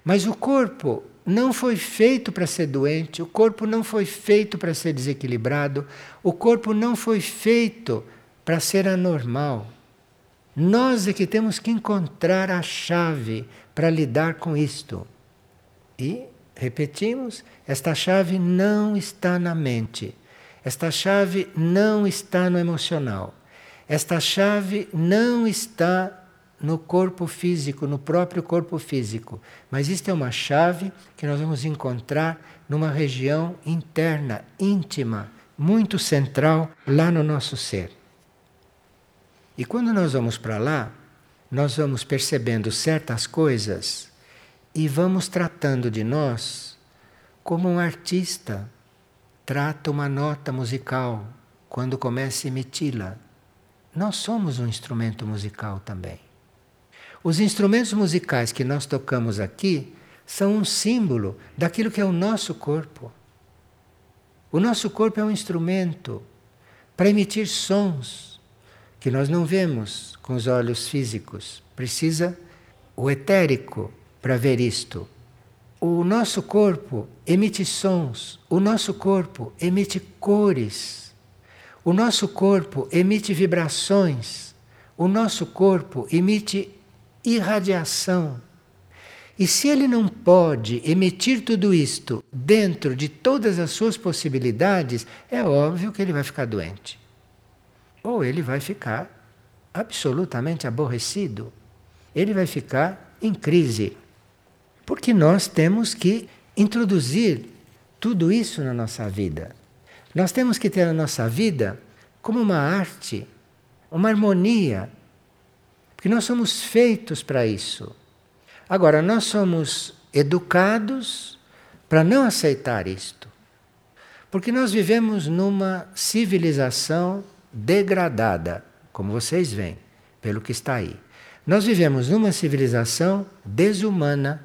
Mas o corpo não foi feito para ser doente, o corpo não foi feito para ser desequilibrado, o corpo não foi feito para ser anormal. Nós é que temos que encontrar a chave para lidar com isto. E, repetimos, esta chave não está na mente. Esta chave não está no emocional. Esta chave não está no corpo físico, no próprio corpo físico. Mas isto é uma chave que nós vamos encontrar numa região interna, íntima, muito central, lá no nosso ser. E quando nós vamos para lá, nós vamos percebendo certas coisas e vamos tratando de nós como um artista trata uma nota musical quando começa a emiti-la. Nós somos um instrumento musical também. Os instrumentos musicais que nós tocamos aqui são um símbolo daquilo que é o nosso corpo. O nosso corpo é um instrumento para emitir sons que nós não vemos com os olhos físicos. Precisa o etérico para ver isto. O nosso corpo emite sons, o nosso corpo emite cores, o nosso corpo emite vibrações, o nosso corpo emite irradiação. E se ele não pode emitir tudo isto dentro de todas as suas possibilidades, é óbvio que ele vai ficar doente ou ele vai ficar absolutamente aborrecido. Ele vai ficar em crise. Porque nós temos que introduzir tudo isso na nossa vida. Nós temos que ter a nossa vida como uma arte, uma harmonia. Porque nós somos feitos para isso. Agora, nós somos educados para não aceitar isto. Porque nós vivemos numa civilização degradada, como vocês veem, pelo que está aí. Nós vivemos numa civilização desumana,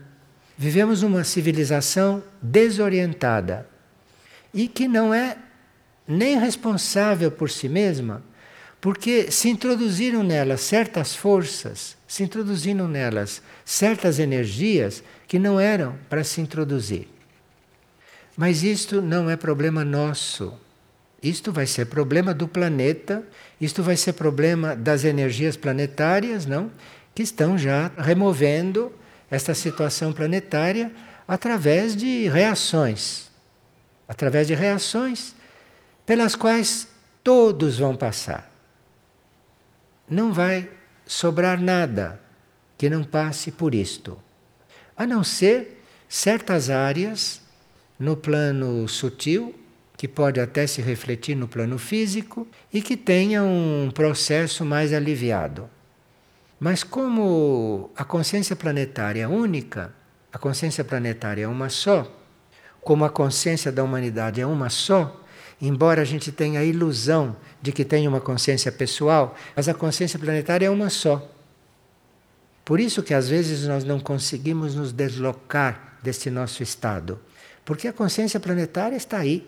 vivemos numa civilização desorientada e que não é nem responsável por si mesma, porque se introduziram nelas certas forças, se introduziram nelas certas energias que não eram para se introduzir. Mas isto não é problema nosso. Isto vai ser problema do planeta, isto vai ser problema das energias planetárias, não? Que estão já removendo esta situação planetária através de reações. Através de reações pelas quais todos vão passar. Não vai sobrar nada que não passe por isto, a não ser certas áreas no plano sutil, que pode até se refletir no plano físico e que tenha um processo mais aliviado. Mas como a consciência planetária é única, a consciência planetária é uma só, como a consciência da humanidade é uma só, embora a gente tenha a ilusão de que tem uma consciência pessoal, mas a consciência planetária é uma só. Por isso que às vezes nós não conseguimos nos deslocar deste nosso estado, porque a consciência planetária está aí.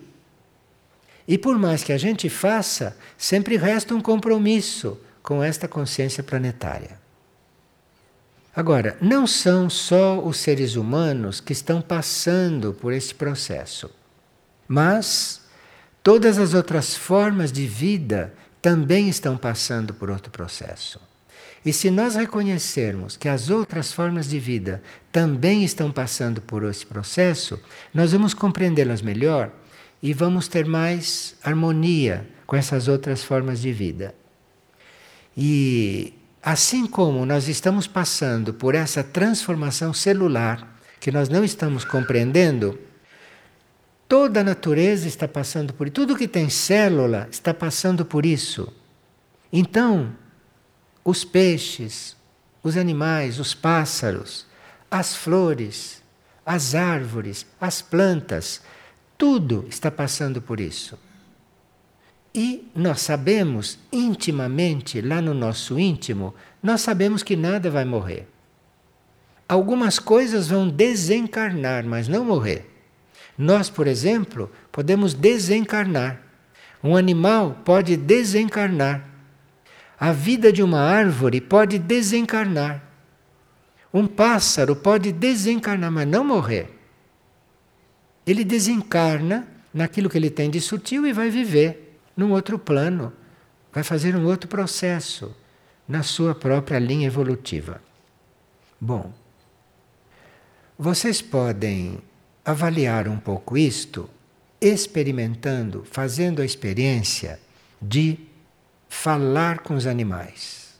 E por mais que a gente faça, sempre resta um compromisso com esta consciência planetária. Agora, não são só os seres humanos que estão passando por este processo, mas todas as outras formas de vida também estão passando por outro processo. E se nós reconhecermos que as outras formas de vida também estão passando por esse processo, nós vamos compreendê-las melhor e vamos ter mais harmonia com essas outras formas de vida. E assim como nós estamos passando por essa transformação celular que nós não estamos compreendendo, toda a natureza está passando por isso, tudo que tem célula está passando por isso. Então, os peixes, os animais, os pássaros, as flores, as árvores, as plantas, tudo está passando por isso. E nós sabemos intimamente, lá no nosso íntimo, nós sabemos que nada vai morrer. Algumas coisas vão desencarnar, mas não morrer. Nós, por exemplo, podemos desencarnar. Um animal pode desencarnar. A vida de uma árvore pode desencarnar. Um pássaro pode desencarnar, mas não morrer ele desencarna naquilo que ele tem de sutil e vai viver num outro plano, vai fazer um outro processo na sua própria linha evolutiva. Bom, vocês podem avaliar um pouco isto experimentando, fazendo a experiência de falar com os animais.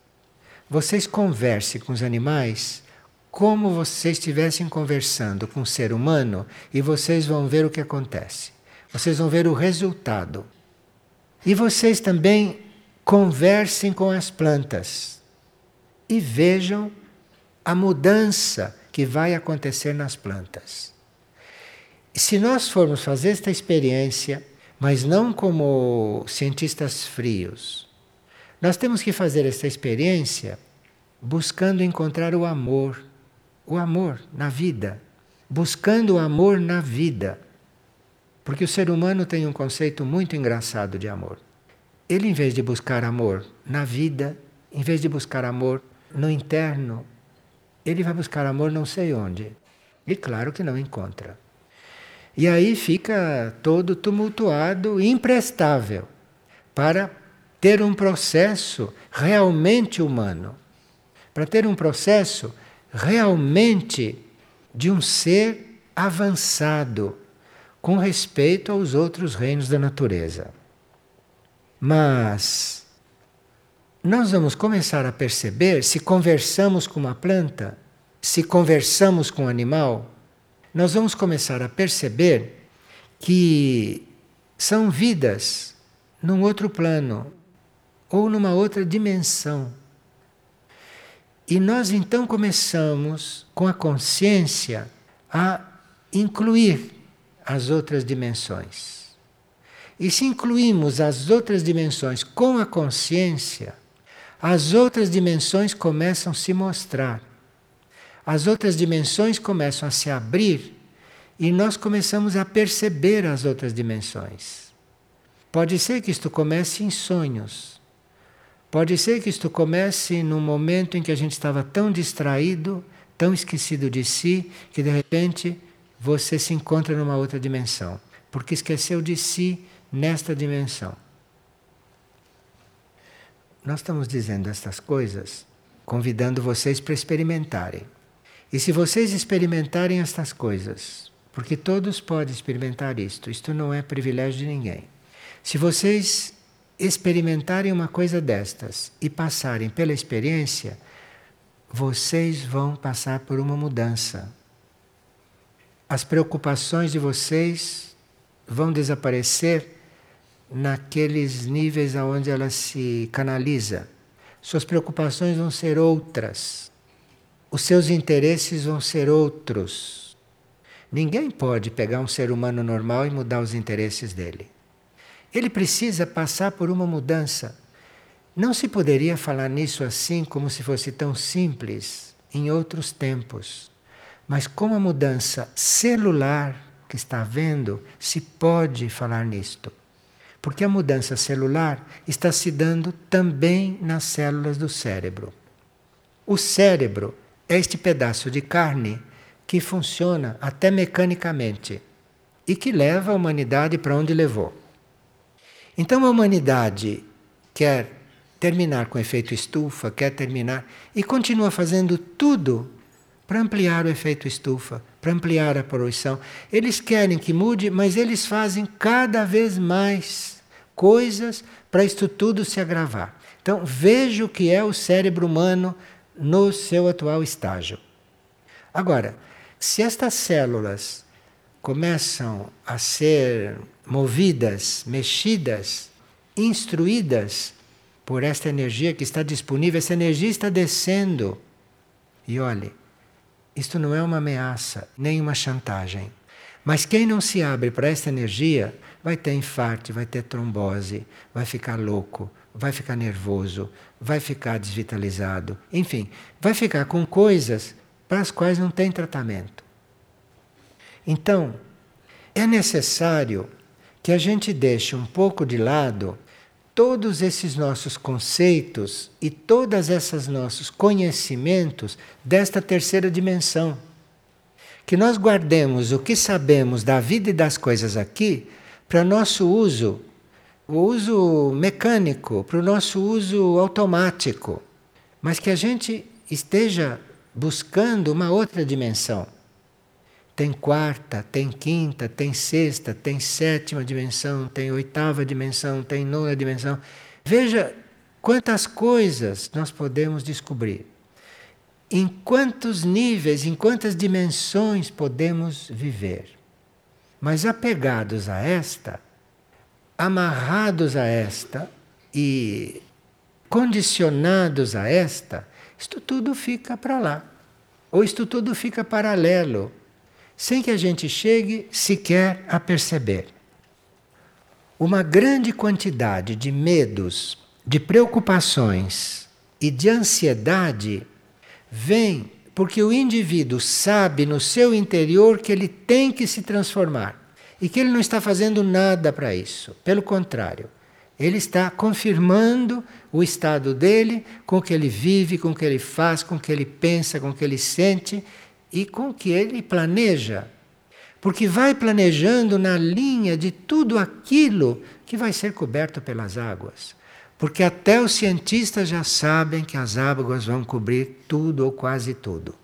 Vocês conversem com os animais como vocês estivessem conversando com um ser humano e vocês vão ver o que acontece. Vocês vão ver o resultado. E vocês também conversem com as plantas e vejam a mudança que vai acontecer nas plantas. Se nós formos fazer esta experiência, mas não como cientistas frios, nós temos que fazer esta experiência buscando encontrar o amor o amor na vida, buscando o amor na vida. Porque o ser humano tem um conceito muito engraçado de amor. Ele, em vez de buscar amor na vida, em vez de buscar amor no interno, ele vai buscar amor não sei onde. E claro que não encontra. E aí fica todo tumultuado imprestável para ter um processo realmente humano. Para ter um processo realmente de um ser avançado com respeito aos outros reinos da natureza. Mas nós vamos começar a perceber se conversamos com uma planta, se conversamos com um animal, nós vamos começar a perceber que são vidas num outro plano ou numa outra dimensão. E nós então começamos, com a consciência, a incluir as outras dimensões. E se incluímos as outras dimensões com a consciência, as outras dimensões começam a se mostrar. As outras dimensões começam a se abrir e nós começamos a perceber as outras dimensões. Pode ser que isto comece em sonhos. Pode ser que isto comece num momento em que a gente estava tão distraído, tão esquecido de si, que de repente você se encontra numa outra dimensão, porque esqueceu de si nesta dimensão. Nós estamos dizendo estas coisas convidando vocês para experimentarem. E se vocês experimentarem estas coisas, porque todos podem experimentar isto, isto não é privilégio de ninguém. Se vocês experimentarem uma coisa destas e passarem pela experiência, vocês vão passar por uma mudança. as preocupações de vocês vão desaparecer naqueles níveis aonde ela se canaliza. Suas preocupações vão ser outras. Os seus interesses vão ser outros. Ninguém pode pegar um ser humano normal e mudar os interesses dele. Ele precisa passar por uma mudança. Não se poderia falar nisso assim como se fosse tão simples em outros tempos. Mas com a mudança celular que está havendo, se pode falar nisto. Porque a mudança celular está se dando também nas células do cérebro. O cérebro é este pedaço de carne que funciona até mecanicamente e que leva a humanidade para onde levou. Então a humanidade quer terminar com o efeito estufa, quer terminar e continua fazendo tudo para ampliar o efeito estufa, para ampliar a poluição. Eles querem que mude, mas eles fazem cada vez mais coisas para isto tudo se agravar. Então, veja o que é o cérebro humano no seu atual estágio. Agora, se estas células começam a ser movidas, mexidas, instruídas por esta energia que está disponível, essa energia está descendo. E olhe, isto não é uma ameaça, nem uma chantagem. Mas quem não se abre para esta energia vai ter infarto, vai ter trombose, vai ficar louco, vai ficar nervoso, vai ficar desvitalizado, enfim, vai ficar com coisas para as quais não tem tratamento. Então, é necessário que a gente deixe um pouco de lado todos esses nossos conceitos e todas essas nossos conhecimentos desta terceira dimensão. Que nós guardemos o que sabemos da vida e das coisas aqui para nosso uso, o uso mecânico, para o nosso uso automático, mas que a gente esteja buscando uma outra dimensão. Tem quarta, tem quinta, tem sexta, tem sétima dimensão, tem oitava dimensão, tem nona dimensão. Veja quantas coisas nós podemos descobrir. Em quantos níveis, em quantas dimensões podemos viver. Mas apegados a esta, amarrados a esta e condicionados a esta, isto tudo fica para lá. Ou isto tudo fica paralelo sem que a gente chegue sequer a perceber. Uma grande quantidade de medos, de preocupações e de ansiedade vem porque o indivíduo sabe no seu interior que ele tem que se transformar e que ele não está fazendo nada para isso. Pelo contrário, ele está confirmando o estado dele com o que ele vive, com o que ele faz, com o que ele pensa, com o que ele sente e com que ele planeja. Porque vai planejando na linha de tudo aquilo que vai ser coberto pelas águas. Porque até os cientistas já sabem que as águas vão cobrir tudo ou quase tudo.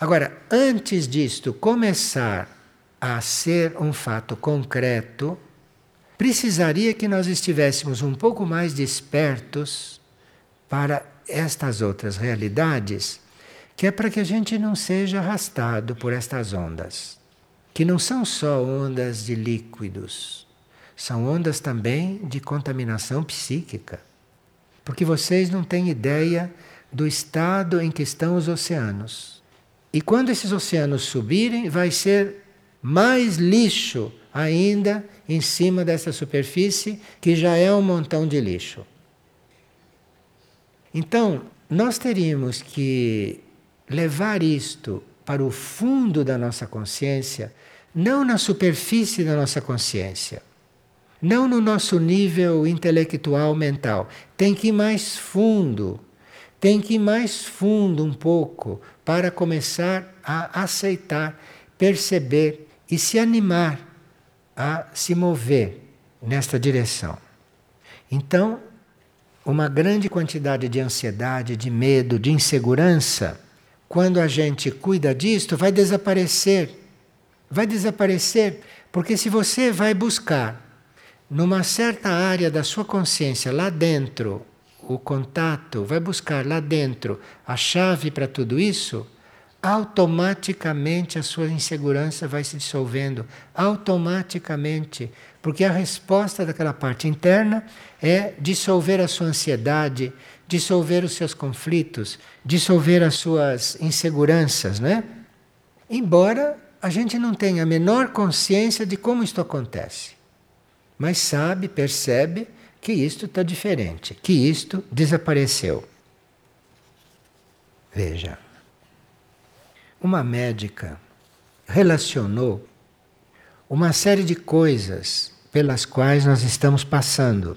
Agora, antes disto começar a ser um fato concreto, precisaria que nós estivéssemos um pouco mais despertos para estas outras realidades que é para que a gente não seja arrastado por estas ondas, que não são só ondas de líquidos, são ondas também de contaminação psíquica. Porque vocês não têm ideia do estado em que estão os oceanos. E quando esses oceanos subirem, vai ser mais lixo ainda em cima dessa superfície, que já é um montão de lixo. Então, nós teríamos que levar isto para o fundo da nossa consciência, não na superfície da nossa consciência, não no nosso nível intelectual mental. Tem que ir mais fundo, tem que ir mais fundo um pouco para começar a aceitar, perceber e se animar a se mover nesta direção. Então, uma grande quantidade de ansiedade, de medo, de insegurança quando a gente cuida disto, vai desaparecer. Vai desaparecer, porque se você vai buscar numa certa área da sua consciência, lá dentro, o contato, vai buscar lá dentro a chave para tudo isso, automaticamente a sua insegurança vai se dissolvendo. Automaticamente. Porque a resposta daquela parte interna é dissolver a sua ansiedade, dissolver os seus conflitos, dissolver as suas inseguranças, né? Embora a gente não tenha a menor consciência de como isto acontece. Mas sabe, percebe que isto está diferente, que isto desapareceu. Veja, uma médica relacionou uma série de coisas pelas quais nós estamos passando.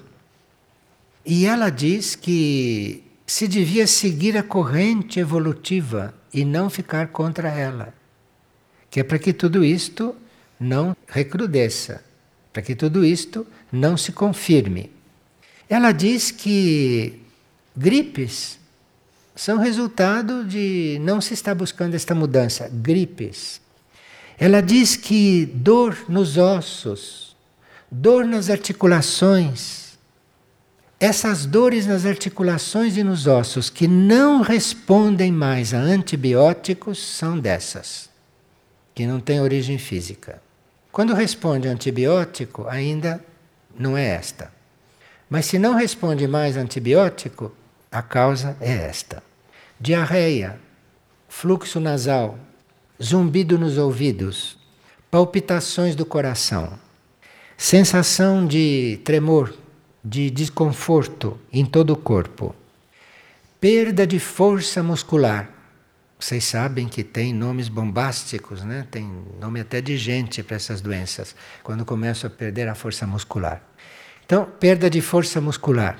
E ela diz que se devia seguir a corrente evolutiva e não ficar contra ela. Que é para que tudo isto não recrudesça, para que tudo isto não se confirme. Ela diz que gripes são resultado de não se estar buscando esta mudança, gripes. Ela diz que dor nos ossos, dor nas articulações, essas dores nas articulações e nos ossos que não respondem mais a antibióticos são dessas, que não têm origem física. Quando responde a antibiótico, ainda não é esta. Mas se não responde mais antibiótico, a causa é esta: diarreia, fluxo nasal, zumbido nos ouvidos, palpitações do coração, sensação de tremor, de desconforto em todo o corpo, perda de força muscular. Vocês sabem que tem nomes bombásticos, né? Tem nome até de gente para essas doenças, quando começam a perder a força muscular. Então, perda de força muscular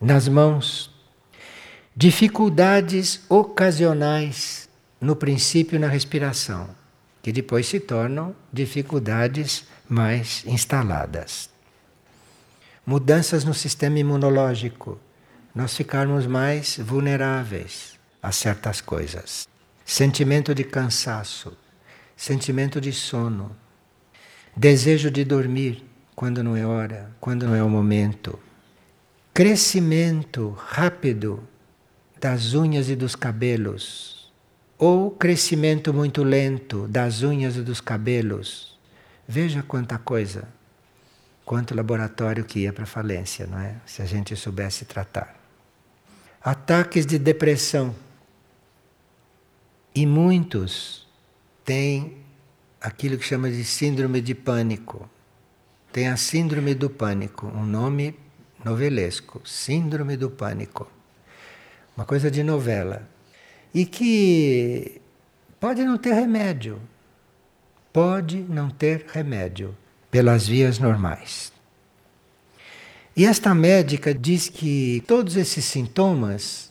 nas mãos, dificuldades ocasionais no princípio na respiração, que depois se tornam dificuldades mais instaladas. Mudanças no sistema imunológico, nós ficarmos mais vulneráveis a certas coisas. Sentimento de cansaço, sentimento de sono, desejo de dormir, quando não é hora, quando não é o momento. Crescimento rápido das unhas e dos cabelos, ou crescimento muito lento das unhas e dos cabelos. Veja quanta coisa, quanto laboratório que ia para falência, não é? Se a gente soubesse tratar. Ataques de depressão. E muitos têm aquilo que chama de síndrome de pânico tem a Síndrome do Pânico, um nome novelesco Síndrome do Pânico. Uma coisa de novela. E que pode não ter remédio. Pode não ter remédio pelas vias normais. E esta médica diz que todos esses sintomas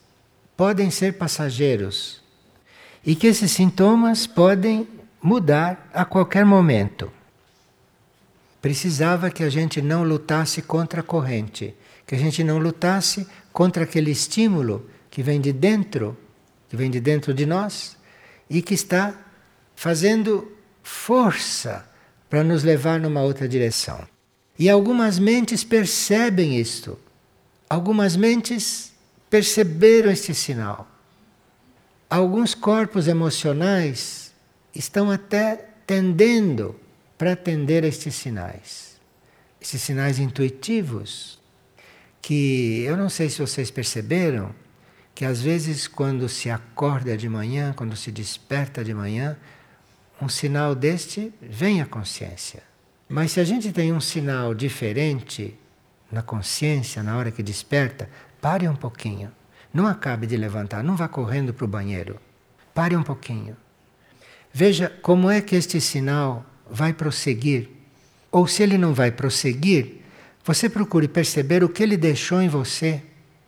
podem ser passageiros e que esses sintomas podem mudar a qualquer momento precisava que a gente não lutasse contra a corrente, que a gente não lutasse contra aquele estímulo que vem de dentro, que vem de dentro de nós e que está fazendo força para nos levar numa outra direção. E algumas mentes percebem isto. Algumas mentes perceberam este sinal. Alguns corpos emocionais estão até tendendo para atender a estes sinais. Esses sinais intuitivos, que eu não sei se vocês perceberam, que às vezes quando se acorda de manhã, quando se desperta de manhã, um sinal deste vem à consciência. Mas se a gente tem um sinal diferente na consciência, na hora que desperta, pare um pouquinho. Não acabe de levantar, não vá correndo para o banheiro. Pare um pouquinho. Veja como é que este sinal vai prosseguir. Ou se ele não vai prosseguir, você procure perceber o que ele deixou em você,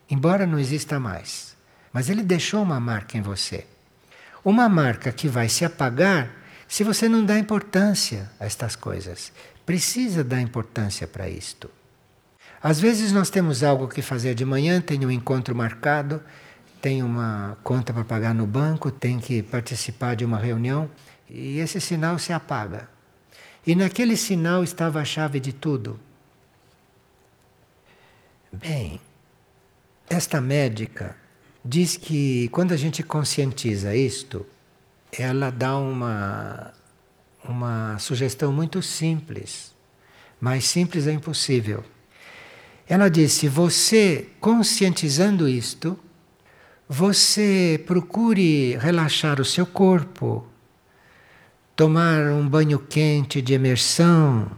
embora não exista mais. Mas ele deixou uma marca em você. Uma marca que vai se apagar se você não dá importância a estas coisas. Precisa dar importância para isto. Às vezes nós temos algo que fazer de manhã, tem um encontro marcado, tem uma conta para pagar no banco, tem que participar de uma reunião e esse sinal se apaga. E naquele sinal estava a chave de tudo. Bem, esta médica diz que quando a gente conscientiza isto, ela dá uma, uma sugestão muito simples. Mais simples é impossível. Ela disse: você conscientizando isto, você procure relaxar o seu corpo, tomar um banho quente de imersão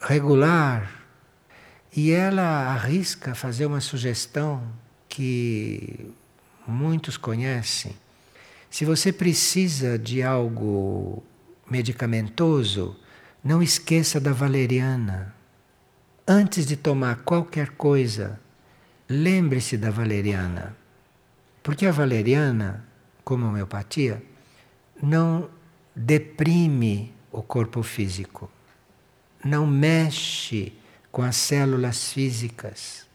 regular. E ela arrisca fazer uma sugestão que muitos conhecem. Se você precisa de algo medicamentoso, não esqueça da valeriana. Antes de tomar qualquer coisa, lembre-se da valeriana. Porque a valeriana, como a homeopatia, não deprime o corpo físico, não mexe com as células físicas.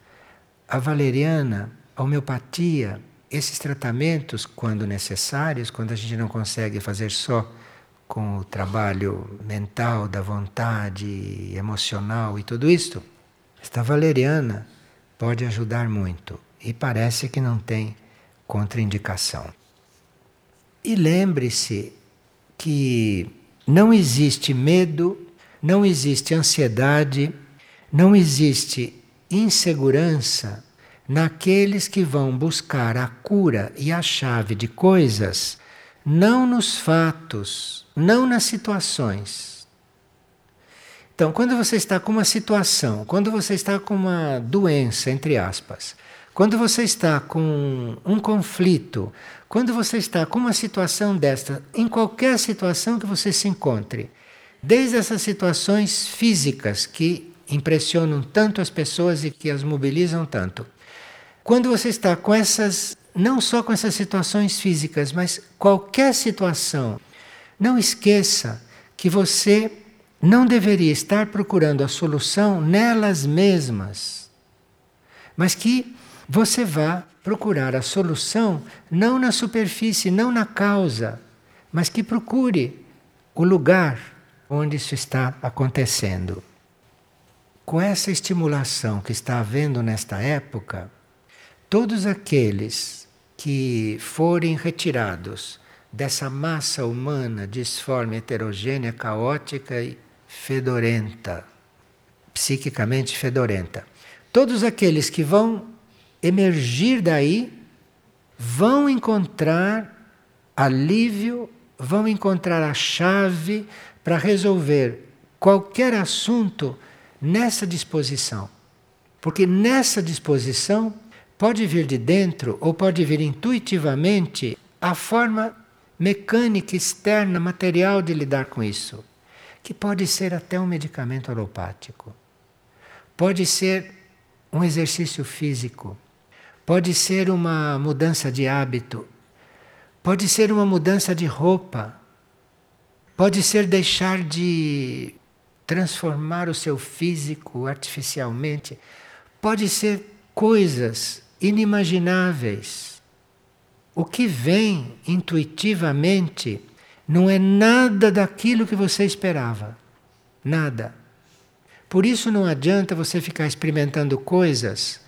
A valeriana, a homeopatia, esses tratamentos, quando necessários, quando a gente não consegue fazer só com o trabalho mental, da vontade, emocional e tudo isto, esta valeriana pode ajudar muito e parece que não tem contraindicação. E lembre-se que não existe medo, não existe ansiedade, não existe insegurança naqueles que vão buscar a cura e a chave de coisas não nos fatos, não nas situações. Então, quando você está com uma situação, quando você está com uma doença, entre aspas, quando você está com um conflito, quando você está com uma situação desta, em qualquer situação que você se encontre, desde essas situações físicas que impressionam tanto as pessoas e que as mobilizam tanto, quando você está com essas não só com essas situações físicas, mas qualquer situação. Não esqueça que você não deveria estar procurando a solução nelas mesmas, mas que você vá procurar a solução não na superfície, não na causa, mas que procure o lugar onde isso está acontecendo. Com essa estimulação que está havendo nesta época, todos aqueles que forem retirados dessa massa humana disforme, heterogênea, caótica e fedorenta, psiquicamente fedorenta. Todos aqueles que vão emergir daí vão encontrar alívio, vão encontrar a chave para resolver qualquer assunto nessa disposição. Porque nessa disposição Pode vir de dentro ou pode vir intuitivamente a forma mecânica externa, material de lidar com isso, que pode ser até um medicamento alopático, pode ser um exercício físico, pode ser uma mudança de hábito, pode ser uma mudança de roupa, pode ser deixar de transformar o seu físico artificialmente, pode ser coisas inimagináveis. O que vem intuitivamente não é nada daquilo que você esperava. Nada. Por isso não adianta você ficar experimentando coisas.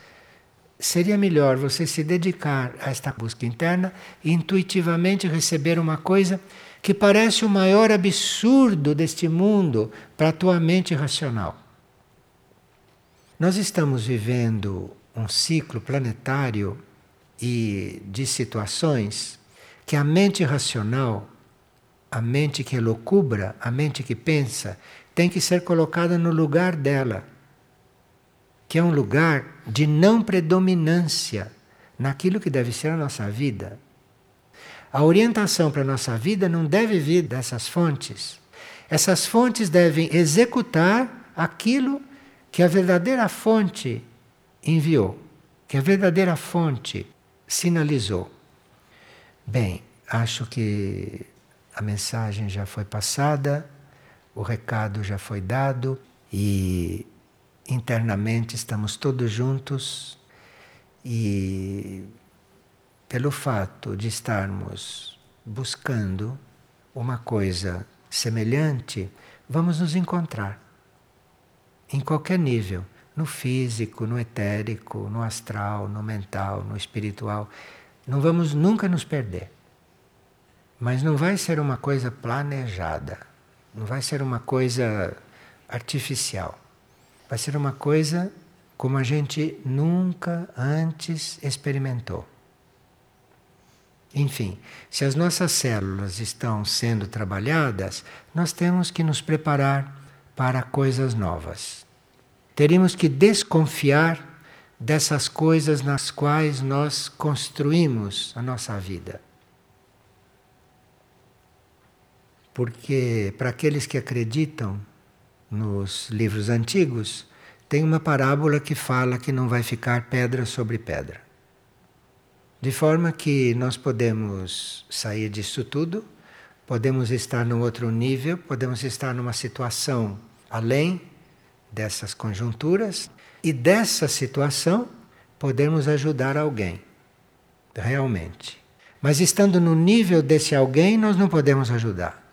Seria melhor você se dedicar a esta busca interna e intuitivamente receber uma coisa que parece o maior absurdo deste mundo para a tua mente racional. Nós estamos vivendo um ciclo planetário e de situações que a mente racional, a mente que elocubra, a mente que pensa, tem que ser colocada no lugar dela, que é um lugar de não predominância naquilo que deve ser a nossa vida. A orientação para a nossa vida não deve vir dessas fontes. Essas fontes devem executar aquilo que a verdadeira fonte enviou, que a verdadeira fonte sinalizou. Bem, acho que a mensagem já foi passada, o recado já foi dado e internamente estamos todos juntos e pelo fato de estarmos buscando uma coisa semelhante, vamos nos encontrar em qualquer nível no físico, no etérico, no astral, no mental, no espiritual. Não vamos nunca nos perder. Mas não vai ser uma coisa planejada, não vai ser uma coisa artificial. Vai ser uma coisa como a gente nunca antes experimentou. Enfim, se as nossas células estão sendo trabalhadas, nós temos que nos preparar para coisas novas. Teríamos que desconfiar dessas coisas nas quais nós construímos a nossa vida. Porque, para aqueles que acreditam nos livros antigos, tem uma parábola que fala que não vai ficar pedra sobre pedra. De forma que nós podemos sair disso tudo, podemos estar num outro nível, podemos estar numa situação além dessas conjunturas e dessa situação podemos ajudar alguém, realmente. Mas estando no nível desse alguém, nós não podemos ajudar.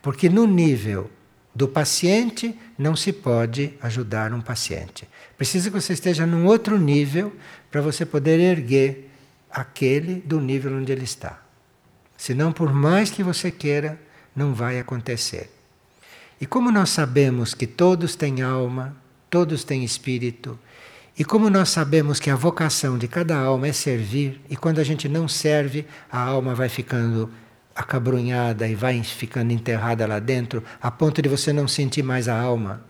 Porque no nível do paciente não se pode ajudar um paciente. Precisa que você esteja num outro nível para você poder erguer aquele do nível onde ele está. Senão, por mais que você queira, não vai acontecer. E como nós sabemos que todos têm alma, todos têm espírito, e como nós sabemos que a vocação de cada alma é servir, e quando a gente não serve, a alma vai ficando acabrunhada e vai ficando enterrada lá dentro, a ponto de você não sentir mais a alma,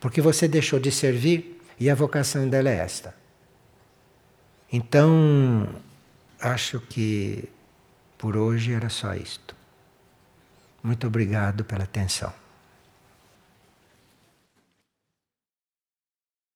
porque você deixou de servir e a vocação dela é esta. Então, acho que por hoje era só isto. Muito obrigado pela atenção.